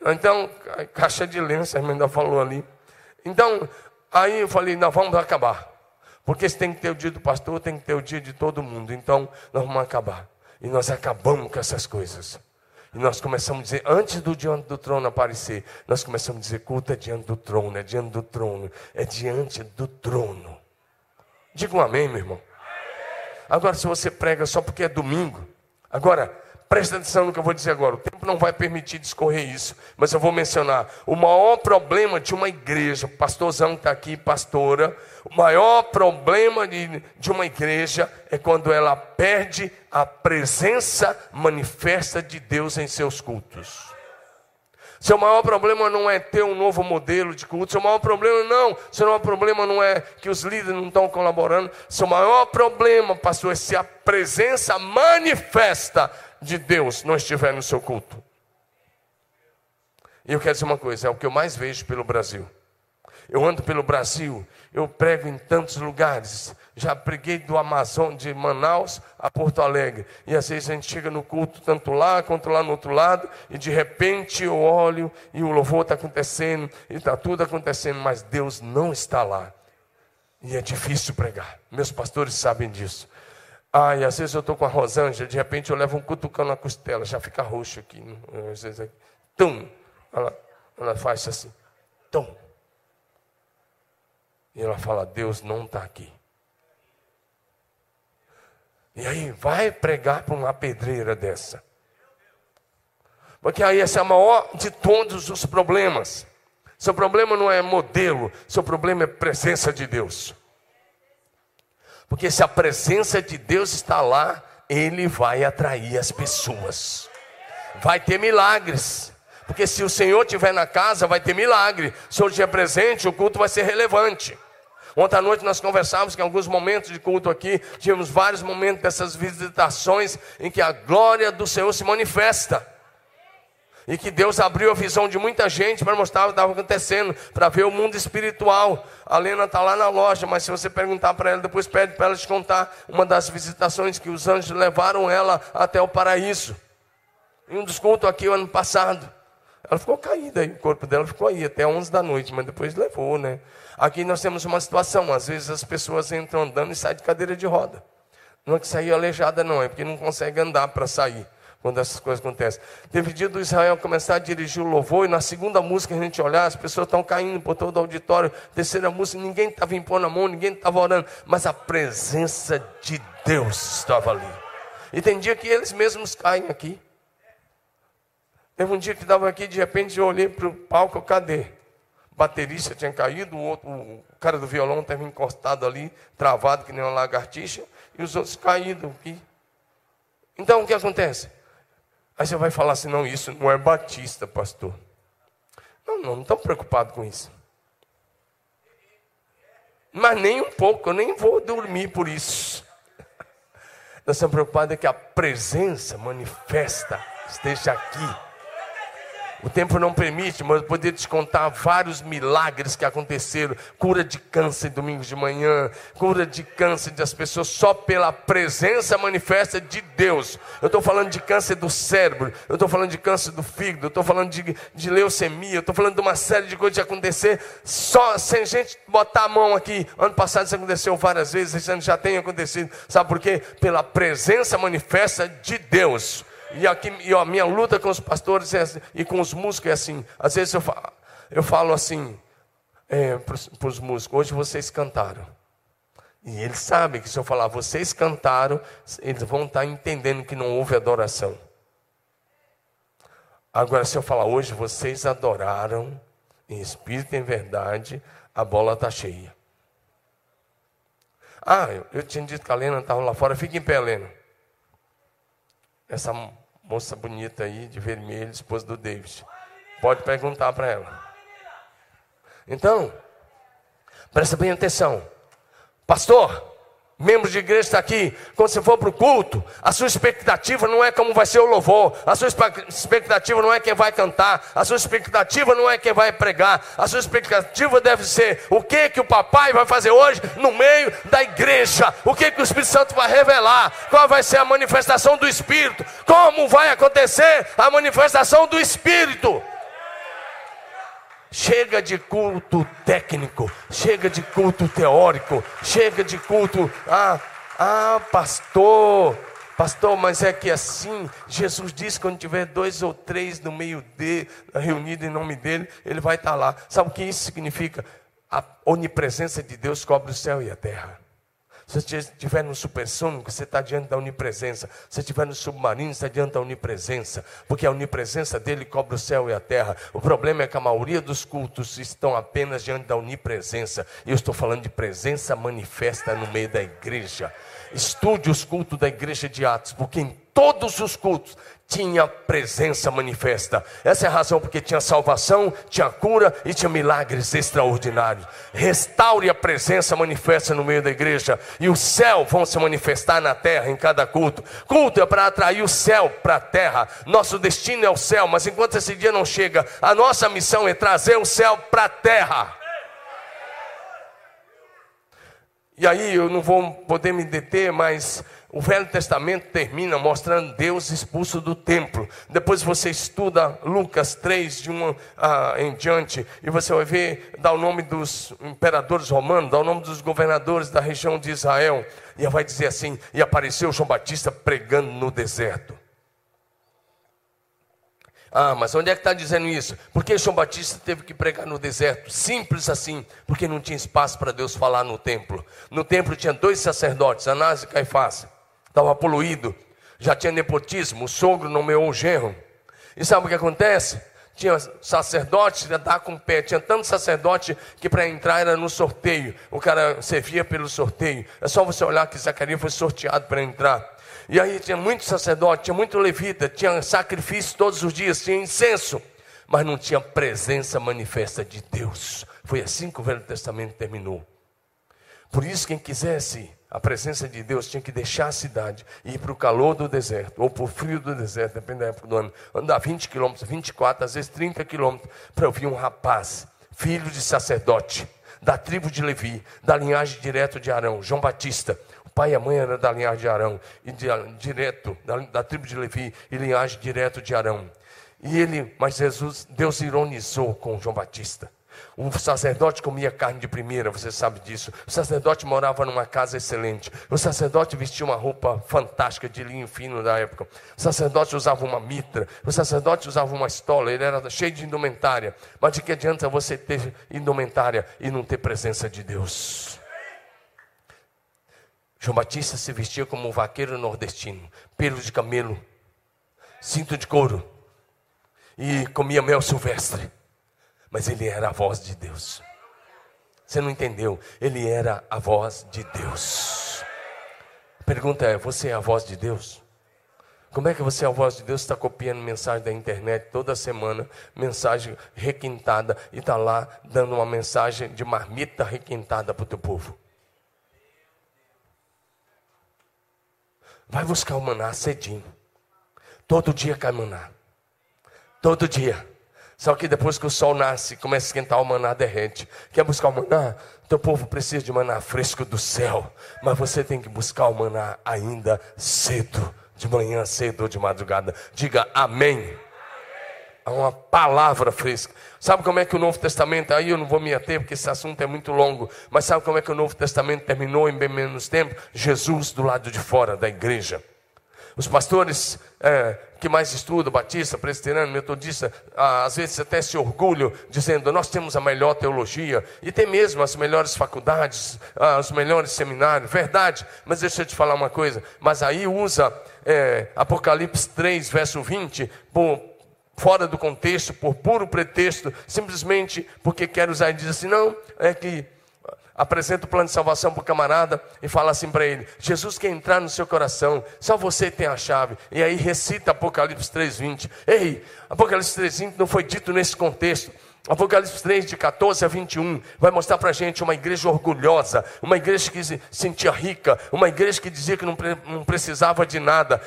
Então, caixa de lenço, a irmã ainda falou ali. Então, aí eu falei, nós vamos acabar. Porque se tem que ter o dia do pastor, tem que ter o dia de todo mundo. Então, nós vamos acabar. E nós acabamos com essas coisas. E nós começamos a dizer, antes do diante do trono aparecer, nós começamos a dizer, culto é diante do trono, é diante do trono, é diante do trono. Diga um amém, meu irmão. Agora, se você prega só porque é domingo, agora, presta atenção no que eu vou dizer agora. O tempo não vai permitir discorrer isso, mas eu vou mencionar. O maior problema de uma igreja, pastorzão está aqui, pastora, o maior problema de, de uma igreja é quando ela perde a presença manifesta de Deus em seus cultos. Seu maior problema não é ter um novo modelo de culto. Seu maior problema não. Seu maior problema não é que os líderes não estão colaborando. Seu maior problema, pastor, é se a presença manifesta de Deus não estiver no seu culto. E eu quero dizer uma coisa: é o que eu mais vejo pelo Brasil. Eu ando pelo Brasil, eu prego em tantos lugares. Já preguei do Amazonas, de Manaus a Porto Alegre. E às vezes a gente chega no culto, tanto lá quanto lá no outro lado, e de repente eu olho e o louvor está acontecendo, e está tudo acontecendo, mas Deus não está lá. E é difícil pregar. Meus pastores sabem disso. E às vezes eu estou com a Rosângela, de repente eu levo um cutucão na costela, já fica roxo aqui. Né? Às vezes, aqui. Tum! Ela, ela faz assim. Tum! E ela fala: Deus não está aqui. E aí, vai pregar para uma pedreira dessa. Porque aí esse é o maior de todos os problemas. Seu problema não é modelo, seu problema é presença de Deus. Porque se a presença de Deus está lá, ele vai atrair as pessoas. Vai ter milagres. Porque se o Senhor estiver na casa, vai ter milagre. Se Senhor estiver presente, o culto vai ser relevante. Ontem à noite nós conversávamos que em alguns momentos de culto aqui, tínhamos vários momentos dessas visitações em que a glória do Senhor se manifesta. E que Deus abriu a visão de muita gente para mostrar o que estava acontecendo, para ver o mundo espiritual. A Lena está lá na loja, mas se você perguntar para ela, depois pede para ela te contar uma das visitações que os anjos levaram ela até o paraíso. Em um dos cultos aqui o ano passado. Ela ficou caída aí, o corpo dela ficou aí até 11 da noite, mas depois levou, né? Aqui nós temos uma situação, às vezes as pessoas entram andando e saem de cadeira de roda. Não é que saiu aleijada, não, é porque não consegue andar para sair. Quando essas coisas acontecem. Teve dia do Israel começar a dirigir o louvor, e na segunda música a gente olhar, as pessoas estão caindo por todo o auditório. Terceira música, ninguém estava impondo a mão, ninguém estava orando, mas a presença de Deus estava ali. E tem dia que eles mesmos caem aqui. Teve um dia que estava aqui, de repente eu olhei para o palco, cadê? O baterista tinha caído, o, outro, o cara do violão estava encostado ali, travado que nem uma lagartixa, e os outros caídos aqui. Então o que acontece? Aí você vai falar assim: não, isso não é batista, pastor. Não, não, não estou preocupado com isso. Mas nem um pouco, eu nem vou dormir por isso. Nós estamos preocupados é que a presença manifesta esteja aqui o tempo não permite, mas eu poderia te contar vários milagres que aconteceram. Cura de câncer domingo de manhã, cura de câncer das pessoas só pela presença manifesta de Deus. Eu estou falando de câncer do cérebro, eu estou falando de câncer do fígado, eu estou falando de, de leucemia, eu estou falando de uma série de coisas que acontecer só sem gente botar a mão aqui. Ano passado isso aconteceu várias vezes, esse ano já tem acontecido. Sabe por quê? Pela presença manifesta de Deus. E, aqui, e a minha luta com os pastores é assim, e com os músicos é assim. Às vezes eu falo, eu falo assim é, para os músicos: hoje vocês cantaram. E eles sabem que se eu falar vocês cantaram, eles vão estar entendendo que não houve adoração. Agora, se eu falar hoje vocês adoraram, em espírito e em verdade, a bola está cheia. Ah, eu, eu tinha dito que a Lena estava lá fora. Fica em pé, Lena. Essa moça bonita aí, de vermelho, esposa do David. Pode perguntar para ela. Então, presta bem atenção. Pastor, membro de igreja está aqui, quando você for para o culto, a sua expectativa não é como vai ser o louvor, a sua expectativa não é quem vai cantar, a sua expectativa não é quem vai pregar, a sua expectativa deve ser o que que o papai vai fazer hoje no meio da igreja, o que que o Espírito Santo vai revelar, qual vai ser a manifestação do Espírito, como vai acontecer a manifestação do Espírito. Chega de culto técnico, chega de culto teórico, chega de culto, ah, ah, pastor, pastor, mas é que assim, Jesus disse: quando tiver dois ou três no meio de, reunido em nome dele, ele vai estar lá. Sabe o que isso significa? A onipresença de Deus cobre o céu e a terra. Se você estiver no supersônico, você está diante da onipresença. Se você estiver no submarino, você está diante da onipresença. Porque a onipresença dele cobre o céu e a terra. O problema é que a maioria dos cultos estão apenas diante da onipresença. E eu estou falando de presença manifesta no meio da igreja. Estude os cultos da igreja de Atos, porque em todos os cultos tinha presença manifesta. Essa é a razão porque tinha salvação, tinha cura e tinha milagres extraordinários. Restaure a presença manifesta no meio da igreja e o céu vão se manifestar na terra em cada culto. Culto é para atrair o céu para a terra. Nosso destino é o céu, mas enquanto esse dia não chega, a nossa missão é trazer o céu para a terra. E aí eu não vou poder me deter, mas o Velho Testamento termina mostrando Deus expulso do templo. Depois você estuda Lucas 3, de 1 ah, em diante, e você vai ver, dá o nome dos imperadores romanos, dá o nome dos governadores da região de Israel, e vai dizer assim: e apareceu João Batista pregando no deserto. Ah, mas onde é que está dizendo isso? Porque João Batista teve que pregar no deserto? Simples assim, porque não tinha espaço para Deus falar no templo. No templo tinha dois sacerdotes, Anás e Caifás estava poluído, já tinha nepotismo, o sogro nomeou o genro. E sabe o que acontece? Tinha sacerdote, já estava com pé, tinha tanto sacerdote que para entrar era no sorteio. O cara servia pelo sorteio. É só você olhar que Zacarias foi sorteado para entrar. E aí tinha muito sacerdote, tinha muito levita, tinha sacrifício todos os dias, tinha incenso, mas não tinha presença manifesta de Deus. Foi assim que o Velho Testamento terminou. Por isso, quem quisesse a presença de Deus tinha que deixar a cidade e ir para o calor do deserto, ou para o frio do deserto, depende da época do ano, andar 20 quilômetros, 24, às vezes 30 quilômetros, para ouvir um rapaz, filho de sacerdote, da tribo de Levi, da linhagem direto de Arão, João Batista. O pai e a mãe eram da linhagem de Arão, e de, direto, da, da tribo de Levi, e linhagem direto de Arão. E ele, mas Jesus, Deus ironizou com João Batista. O sacerdote comia carne de primeira, você sabe disso. O sacerdote morava numa casa excelente. O sacerdote vestia uma roupa fantástica de linho fino da época. O sacerdote usava uma mitra. O sacerdote usava uma estola. Ele era cheio de indumentária. Mas de que adianta você ter indumentária e não ter presença de Deus? João Batista se vestia como um vaqueiro nordestino, pelo de camelo, cinto de couro e comia mel silvestre mas ele era a voz de Deus. Você não entendeu? Ele era a voz de Deus. A pergunta é: você é a voz de Deus? Como é que você é a voz de Deus? Está copiando mensagem da internet toda semana, mensagem requintada, e está lá dando uma mensagem de marmita requintada para o teu povo. Vai buscar o maná cedinho. Todo dia cai maná. Todo dia. Só que depois que o sol nasce, começa a esquentar, o maná derrete. Quer buscar o maná? Teu povo precisa de maná fresco do céu. Mas você tem que buscar o maná ainda cedo, de manhã cedo ou de madrugada. Diga amém. Há uma palavra fresca. Sabe como é que o Novo Testamento, aí eu não vou me ater porque esse assunto é muito longo, mas sabe como é que o Novo Testamento terminou em bem menos tempo? Jesus do lado de fora da igreja. Os pastores é, que mais estudam, batista, presbiteriano, metodista, às vezes até se orgulham, dizendo: nós temos a melhor teologia, e tem mesmo as melhores faculdades, os melhores seminários, verdade, mas deixa eu te falar uma coisa, mas aí usa é, Apocalipse 3, verso 20, por, fora do contexto, por puro pretexto, simplesmente porque quer usar. E diz assim: não, é que apresenta o plano de salvação para o camarada e fala assim para ele: Jesus quer entrar no seu coração, só você tem a chave. E aí recita Apocalipse 3,20. Ei, Apocalipse 3,20 não foi dito nesse contexto. Apocalipse 3, de 14 a 21, vai mostrar para a gente uma igreja orgulhosa, uma igreja que se sentia rica, uma igreja que dizia que não, não precisava de nada.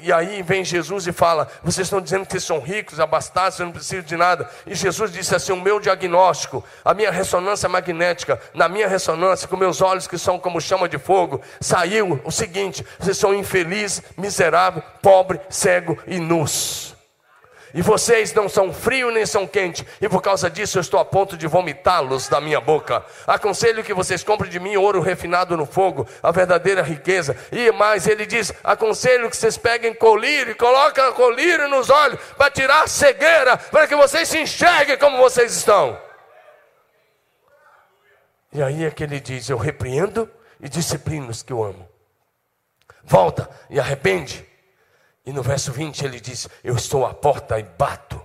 E aí vem Jesus e fala: Vocês estão dizendo que são ricos, abastados, não precisam de nada. E Jesus disse assim: O meu diagnóstico, a minha ressonância magnética, na minha ressonância, com meus olhos que são como chama de fogo, saiu o seguinte: Vocês são infeliz, miserável, pobre, cego e nus. E vocês não são frio nem são quente, e por causa disso eu estou a ponto de vomitá-los da minha boca. Aconselho que vocês comprem de mim ouro refinado no fogo, a verdadeira riqueza. E mais, ele diz: aconselho que vocês peguem colírio e coloquem colírio nos olhos para tirar a cegueira, para que vocês se enxerguem como vocês estão. E aí é que ele diz: Eu repreendo e disciplino os que eu amo. Volta e arrepende. E no verso 20 ele diz: Eu estou à porta e bato.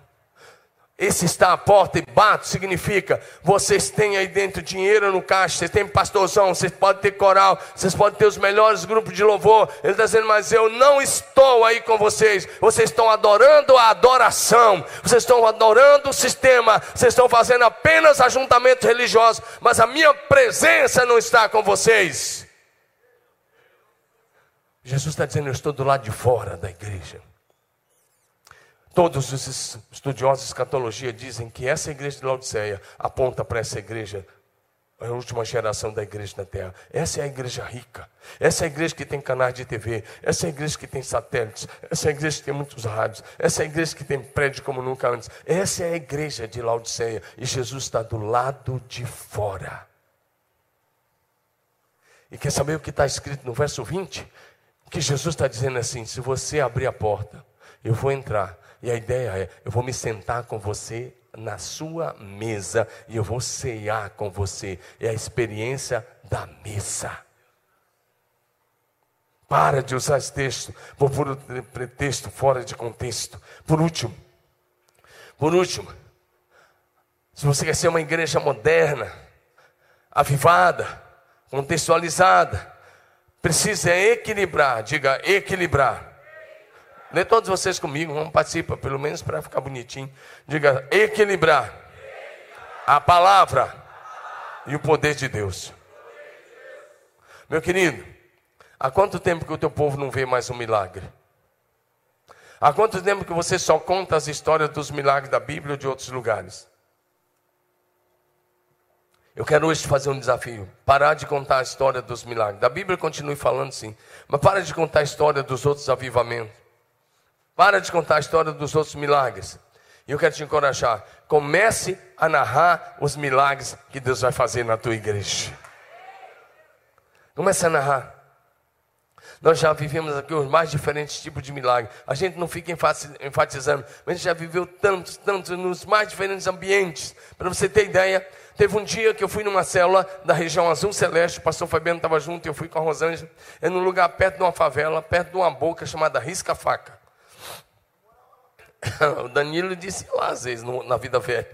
Esse está à porta e bato significa vocês têm aí dentro dinheiro no caixa, vocês têm pastorzão, vocês podem ter coral, vocês podem ter os melhores grupos de louvor. Ele está dizendo, mas eu não estou aí com vocês. Vocês estão adorando a adoração, vocês estão adorando o sistema, vocês estão fazendo apenas ajuntamentos religiosos, mas a minha presença não está com vocês. Jesus está dizendo: Eu estou do lado de fora da igreja. Todos os estudiosos de escatologia dizem que essa igreja de Laodiceia aponta para essa igreja, a última geração da igreja na terra. Essa é a igreja rica. Essa é a igreja que tem canais de TV. Essa é a igreja que tem satélites. Essa é a igreja que tem muitos rádios. Essa é a igreja que tem prédio como nunca antes. Essa é a igreja de Laodiceia. E Jesus está do lado de fora. E quer saber o que está escrito no verso 20? Que Jesus está dizendo assim: se você abrir a porta, eu vou entrar. E a ideia é: eu vou me sentar com você na sua mesa e eu vou cear com você. É a experiência da mesa. Para de usar esse texto por pretexto, fora de contexto. Por último, por último, se você quer ser uma igreja moderna, avivada, contextualizada, Precisa equilibrar, diga equilibrar. Lê todos vocês comigo, vamos participar, pelo menos para ficar bonitinho. Diga equilibrar a palavra e o poder de Deus. Meu querido, há quanto tempo que o teu povo não vê mais um milagre? Há quanto tempo que você só conta as histórias dos milagres da Bíblia ou de outros lugares? Eu quero hoje te fazer um desafio. Parar de contar a história dos milagres. Da Bíblia continue falando sim. Mas para de contar a história dos outros avivamentos. Para de contar a história dos outros milagres. E eu quero te encorajar. Comece a narrar os milagres que Deus vai fazer na tua igreja. Comece a narrar. Nós já vivemos aqui os mais diferentes tipos de milagres. A gente não fica enfatizando, mas a gente já viveu tantos, tantos, nos mais diferentes ambientes. Para você ter ideia, teve um dia que eu fui numa célula da região Azul Celeste, o pastor Fabiano estava junto, eu fui com a Rosângela, é num lugar perto de uma favela, perto de uma boca chamada Risca Faca. [LAUGHS] o Danilo disse lá, às vezes, no, na vida velha.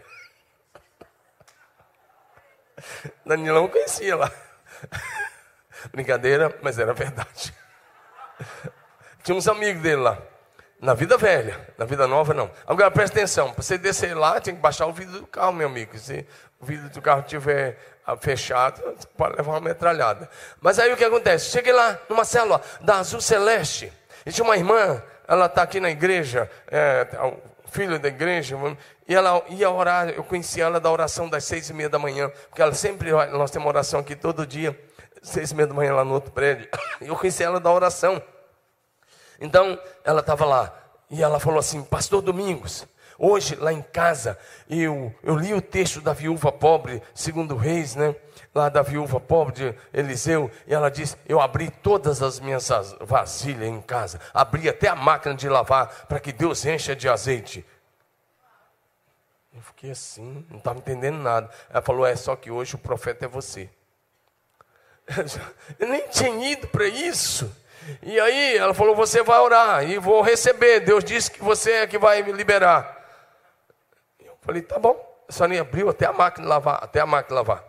[LAUGHS] Danilão conhecia lá. [LAUGHS] Brincadeira, mas era verdade. Tinha uns amigos dele lá. Na vida velha, na vida nova não. Agora presta atenção, para você descer lá, tem que baixar o vidro do carro, meu amigo. Se o vidro do carro estiver ah, fechado, você pode levar uma metralhada. Mas aí o que acontece? Cheguei lá numa célula da Azul Celeste. E tinha uma irmã ela está aqui na igreja, é, filho da igreja, e ela ia orar, eu conheci ela da oração das seis e meia da manhã, porque ela sempre, nós temos oração aqui todo dia, seis e meia da manhã lá no outro prédio, [COUGHS] eu conheci ela da oração. Então, ela estava lá, e ela falou assim, pastor Domingos, hoje lá em casa, eu, eu li o texto da viúva pobre, segundo Reis, né? lá da viúva pobre de Eliseu, e ela disse: Eu abri todas as minhas vasilhas em casa, abri até a máquina de lavar, para que Deus encha de azeite. Eu fiquei assim, não estava entendendo nada. Ela falou: É só que hoje o profeta é você. [LAUGHS] Eu nem tinha ido para isso. E aí ela falou: Você vai orar e vou receber. Deus disse que você é que vai me liberar. Eu falei: Tá bom. A senhora abriu até a máquina lavar, até a máquina lavar.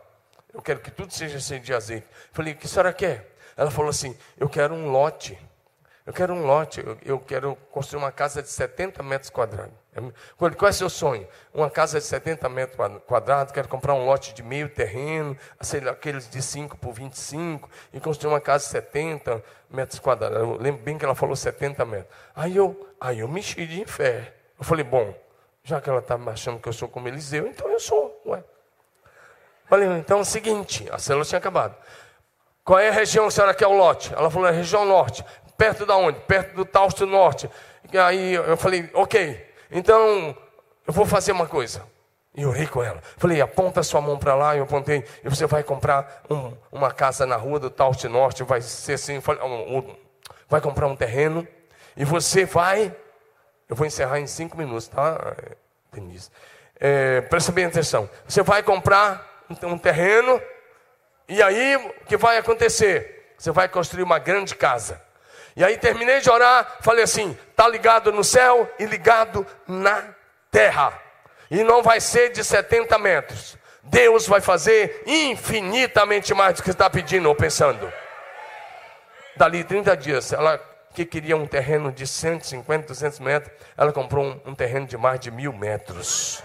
Eu quero que tudo seja cheio de azeite. Falei, o que a senhora quer? Ela falou assim: Eu quero um lote. Eu quero um lote. Eu, eu quero construir uma casa de 70 metros quadrados. É qual é seu sonho? Uma casa de 70 metros quadrados. Quero comprar um lote de meio terreno, aqueles de 5 por 25, e construir uma casa de 70 metros quadrados. Eu lembro bem que ela falou 70 metros. Aí eu, aí eu mexi de fé. Eu falei, bom, já que ela está achando que eu sou como Eliseu, então eu sou. Ué. Falei, então é o seguinte, a célula tinha acabado. Qual é a região que a senhora quer o lote? Ela falou, é a região norte. Perto da onde? Perto do Tausto Norte. E aí eu falei, ok, então eu vou fazer uma coisa. E orei com ela. Falei, aponta sua mão para lá. Eu apontei, e você vai comprar um, uma casa na rua do Tausto Norte. Vai ser assim, vai comprar um terreno. E você vai. Eu vou encerrar em cinco minutos, tá, Denise? É, presta bem atenção. Você vai comprar um terreno, e aí o que vai acontecer? Você vai construir uma grande casa. E aí terminei de orar, falei assim: está ligado no céu e ligado na terra. E não vai ser de 70 metros. Deus vai fazer infinitamente mais do que está pedindo ou pensando. Dali 30 dias, ela que queria um terreno de 150, 200 metros, ela comprou um, um terreno de mais de mil metros.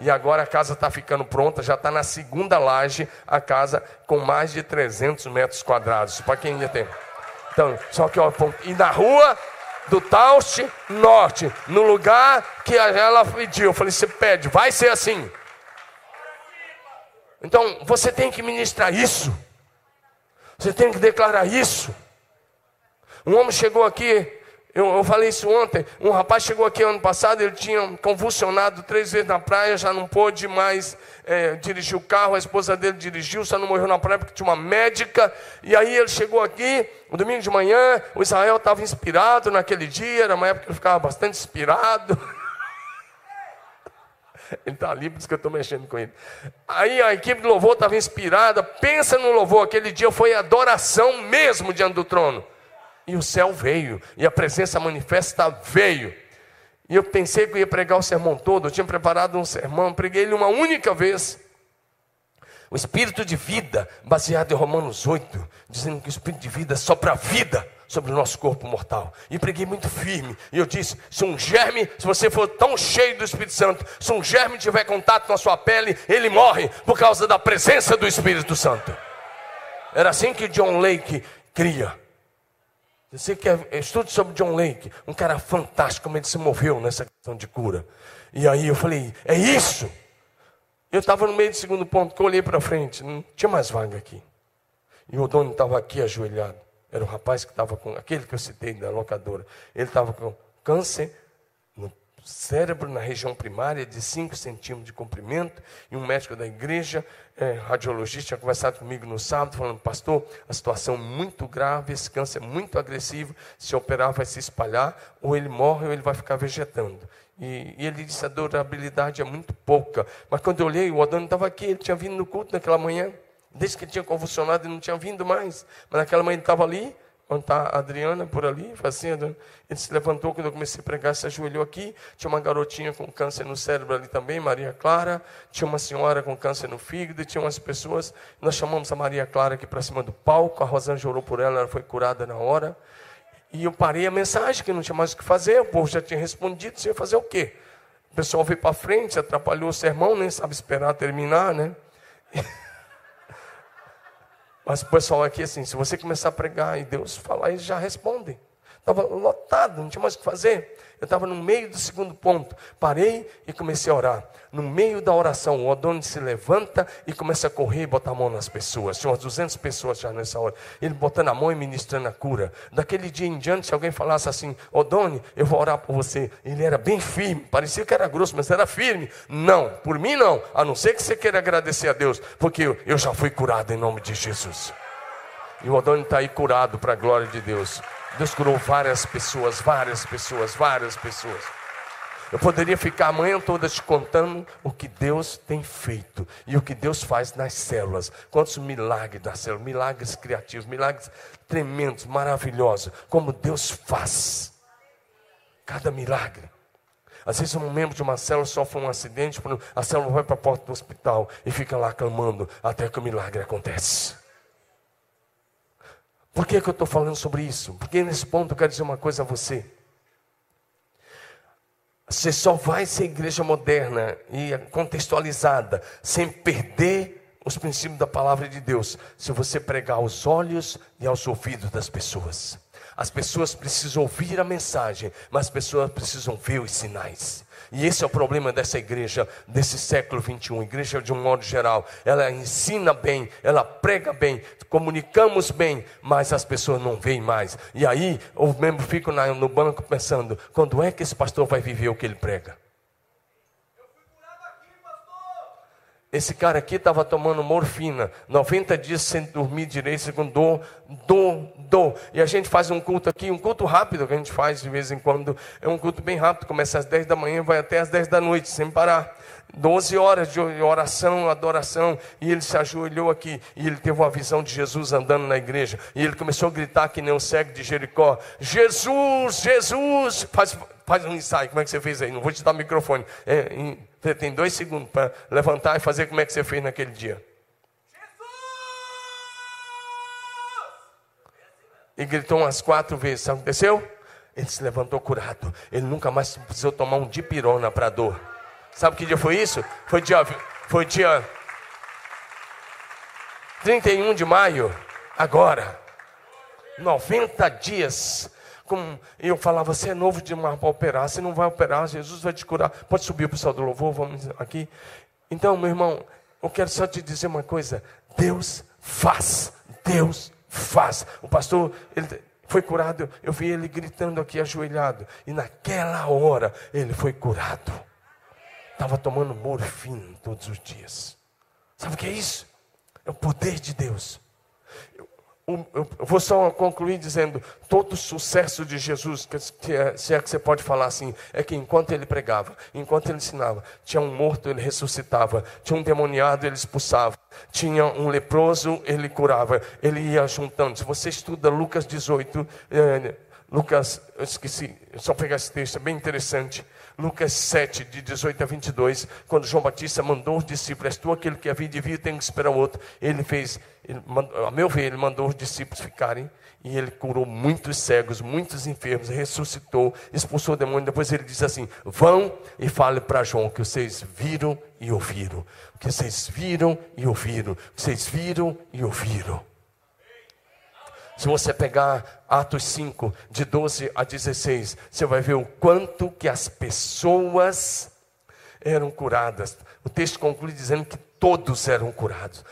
E agora a casa está ficando pronta, já está na segunda laje, a casa com mais de 300 metros quadrados. Para quem ia ter. Então, só que, ó, e na rua do Tauste Norte, no lugar que ela pediu. Eu falei: você pede, vai ser assim. Então, você tem que ministrar isso. Você tem que declarar isso. Um homem chegou aqui eu, eu, falei isso ontem. Um rapaz chegou aqui ano passado, ele tinha convulsionado três vezes na praia, já não pôde mais é, dirigir o carro. A esposa dele dirigiu, só não morreu na praia porque tinha uma médica. E aí ele chegou aqui, no domingo de manhã. O Israel estava inspirado naquele dia, era uma época que ele ficava bastante inspirado. [LAUGHS] Ele está ali, por isso que eu estou mexendo com ele. Aí a equipe do louvor estava inspirada. Pensa no louvor, aquele dia foi adoração mesmo diante do trono. E o céu veio, e a presença manifesta veio. E eu pensei que eu ia pregar o sermão todo, eu tinha preparado um sermão, preguei ele uma única vez. O espírito de vida, baseado em Romanos 8, dizendo que o espírito de vida sopra a vida sobre o nosso corpo mortal. E preguei muito firme. E eu disse: se um germe, se você for tão cheio do Espírito Santo, se um germe tiver contato com a sua pele, ele morre por causa da presença do Espírito Santo. Era assim que John Lake cria. Você quer estude sobre John Lake, um cara fantástico, como ele se moveu nessa questão de cura. E aí eu falei, é isso. Eu estava no meio do segundo ponto, que eu olhei para frente, não tinha mais vaga aqui. E o dono estava aqui ajoelhado. Era o rapaz que estava com, aquele que eu citei da locadora. Ele estava com câncer no cérebro na região primária de 5 centímetros de comprimento, e um médico da igreja, é, radiologista, tinha conversado comigo no sábado, falando, pastor, a situação é muito grave, esse câncer é muito agressivo, se operar vai se espalhar, ou ele morre ou ele vai ficar vegetando. E, e ele disse, a durabilidade é muito pouca. Mas quando eu olhei, o Odano estava aqui, ele tinha vindo no culto naquela manhã, desde que ele tinha convulsionado, ele não tinha vindo mais. Mas naquela manhã ele estava ali, onde está a Adriana, por ali, fazendo. Ele se levantou quando eu comecei a pregar, se ajoelhou aqui. Tinha uma garotinha com câncer no cérebro ali também, Maria Clara. Tinha uma senhora com câncer no fígado. Tinha umas pessoas. Nós chamamos a Maria Clara aqui para cima do palco. A Rosângela orou por ela, ela foi curada na hora. E eu parei a mensagem, que não tinha mais o que fazer. O povo já tinha respondido. Você ia fazer o quê? O pessoal veio para frente, atrapalhou o sermão, nem sabe esperar terminar, né? [LAUGHS] Mas o pessoal aqui, assim, se você começar a pregar e Deus falar, eles já respondem. Estava lotado, não tinha mais o que fazer. Eu estava no meio do segundo ponto. Parei e comecei a orar. No meio da oração, o Odone se levanta e começa a correr e botar a mão nas pessoas. Tinha umas 200 pessoas já nessa hora. Ele botando a mão e ministrando a cura. Daquele dia em diante, se alguém falasse assim, Odone, eu vou orar por você. Ele era bem firme. Parecia que era grosso, mas era firme. Não, por mim não. A não ser que você queira agradecer a Deus. Porque eu já fui curado em nome de Jesus. E o Odone está aí curado para a glória de Deus. Deus curou várias pessoas, várias pessoas, várias pessoas. Eu poderia ficar a manhã toda te contando o que Deus tem feito e o que Deus faz nas células. Quantos milagres nas células, milagres criativos, milagres tremendos, maravilhosos, como Deus faz. Cada milagre. Às vezes um membro de uma célula sofre um acidente, a célula vai para a porta do hospital e fica lá clamando até que o milagre acontece. Por que, que eu estou falando sobre isso? Porque nesse ponto eu quero dizer uma coisa a você. Você só vai ser igreja moderna e contextualizada sem perder os princípios da palavra de Deus se você pregar aos olhos e aos ouvidos das pessoas. As pessoas precisam ouvir a mensagem, mas as pessoas precisam ver os sinais. E esse é o problema dessa igreja, desse século 21, igreja de um modo geral. Ela ensina bem, ela prega bem, comunicamos bem, mas as pessoas não veem mais. E aí o membro fica no banco pensando: quando é que esse pastor vai viver o que ele prega? Esse cara aqui estava tomando morfina, 90 dias sem dormir direito, com dor, dor, dor. E a gente faz um culto aqui, um culto rápido que a gente faz de vez em quando. É um culto bem rápido, começa às 10 da manhã vai até às 10 da noite, sem parar. 12 horas de oração, adoração, e ele se ajoelhou aqui, e ele teve uma visão de Jesus andando na igreja, e ele começou a gritar que nem um cego de Jericó: Jesus, Jesus! Faz, faz um ensaio, como é que você fez aí? Não vou te dar o microfone. É, em, você tem dois segundos para levantar e fazer como é que você fez naquele dia. E gritou umas quatro vezes. Aconteceu? Ele se levantou curado. Ele nunca mais precisou tomar um dipirona para dor. Sabe que dia foi isso? Foi dia, foi dia 31 de maio, agora. 90 dias como eu falava, você é novo demais para operar, você não vai operar, Jesus vai te curar. Pode subir o pessoal do louvor, vamos aqui. Então, meu irmão, eu quero só te dizer uma coisa: Deus faz, Deus faz. O pastor, ele foi curado, eu vi ele gritando aqui ajoelhado, e naquela hora ele foi curado. Estava tomando morfina todos os dias. Sabe o que é isso? É o poder de Deus eu vou só concluir dizendo: todo o sucesso de Jesus, que é, se é que você pode falar assim, é que enquanto ele pregava, enquanto ele ensinava, tinha um morto, ele ressuscitava, tinha um demoniado, ele expulsava, tinha um leproso, ele curava, ele ia juntando. Se você estuda Lucas 18, é, Lucas, eu esqueci, só pegar esse texto, é bem interessante. Lucas 7, de 18 a 22, quando João Batista mandou os discípulos, és tu aquele que havia de vir, tem que esperar o outro. Ele fez, ele mandou, a meu ver, ele mandou os discípulos ficarem e ele curou muitos cegos, muitos enfermos, ressuscitou, expulsou o demônio. Depois ele disse assim: Vão e fale para João que vocês viram e ouviram. Que vocês viram e ouviram. Que vocês viram e ouviram. Se você pegar Atos 5, de 12 a 16, você vai ver o quanto que as pessoas eram curadas. O texto conclui dizendo que todos eram curados.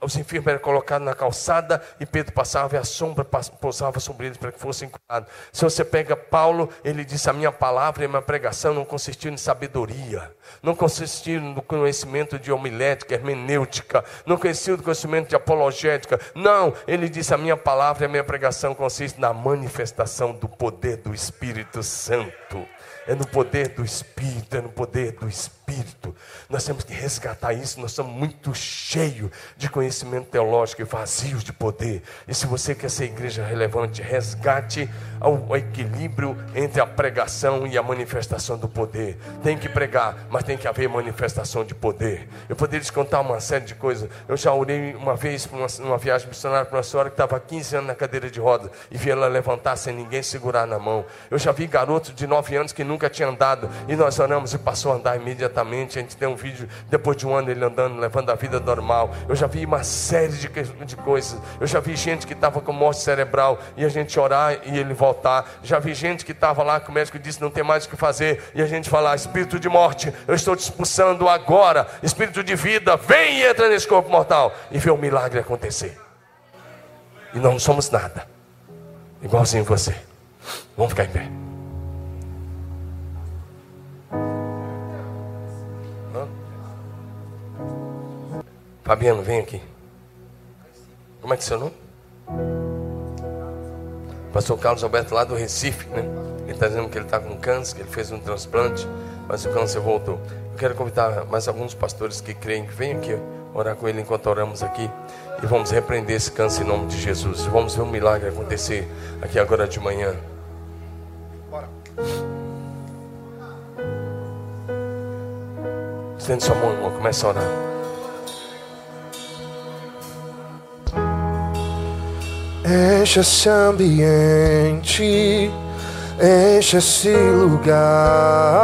Os enfermos eram colocados na calçada e Pedro passava e a sombra pousava sobre eles para que fossem curados. Se você pega Paulo, ele disse: A minha palavra e a minha pregação não consistiram em sabedoria, não consistiram no conhecimento de homilética, hermenêutica, não consistiram no conhecimento de apologética. Não, ele disse: A minha palavra e a minha pregação consistem na manifestação do poder do Espírito Santo é no poder do Espírito, é no poder do Espírito. Nós temos que resgatar isso, nós somos muito cheios de conhecimento teológico e vazios de poder. E se você quer ser igreja relevante, resgate o equilíbrio entre a pregação e a manifestação do poder. Tem que pregar, mas tem que haver manifestação de poder. Eu poderia te contar uma série de coisas. Eu já orei uma vez para uma, uma viagem missionária para uma senhora que estava há 15 anos na cadeira de rodas e vi ela levantar sem ninguém segurar na mão. Eu já vi garotos de 9 anos que nunca tinha andado. E nós oramos e passou a andar imediatamente. A gente tem um vídeo depois de um ano ele andando, levando a vida normal. Eu já vi uma série de, de coisas. Eu já vi gente que estava com morte cerebral e a gente orar e ele voltar. Já vi gente que estava lá que o médico disse não tem mais o que fazer e a gente falar: Espírito de morte, eu estou te expulsando agora. Espírito de vida, vem e entra nesse corpo mortal e vê o milagre acontecer. E não somos nada, igualzinho você. Vamos ficar em pé. Fabiano, vem aqui. Como é que é seu nome? Pastor Carlos Alberto lá do Recife, né? Ele está dizendo que ele está com câncer, que ele fez um transplante, mas o câncer voltou. Eu quero convidar mais alguns pastores que creem que venham aqui orar com ele enquanto oramos aqui. E vamos repreender esse câncer em nome de Jesus. Vamos ver um milagre acontecer aqui agora de manhã. Bora. Estende sua mão, irmão. Começa a orar. Enche esse ambiente, enche esse lugar.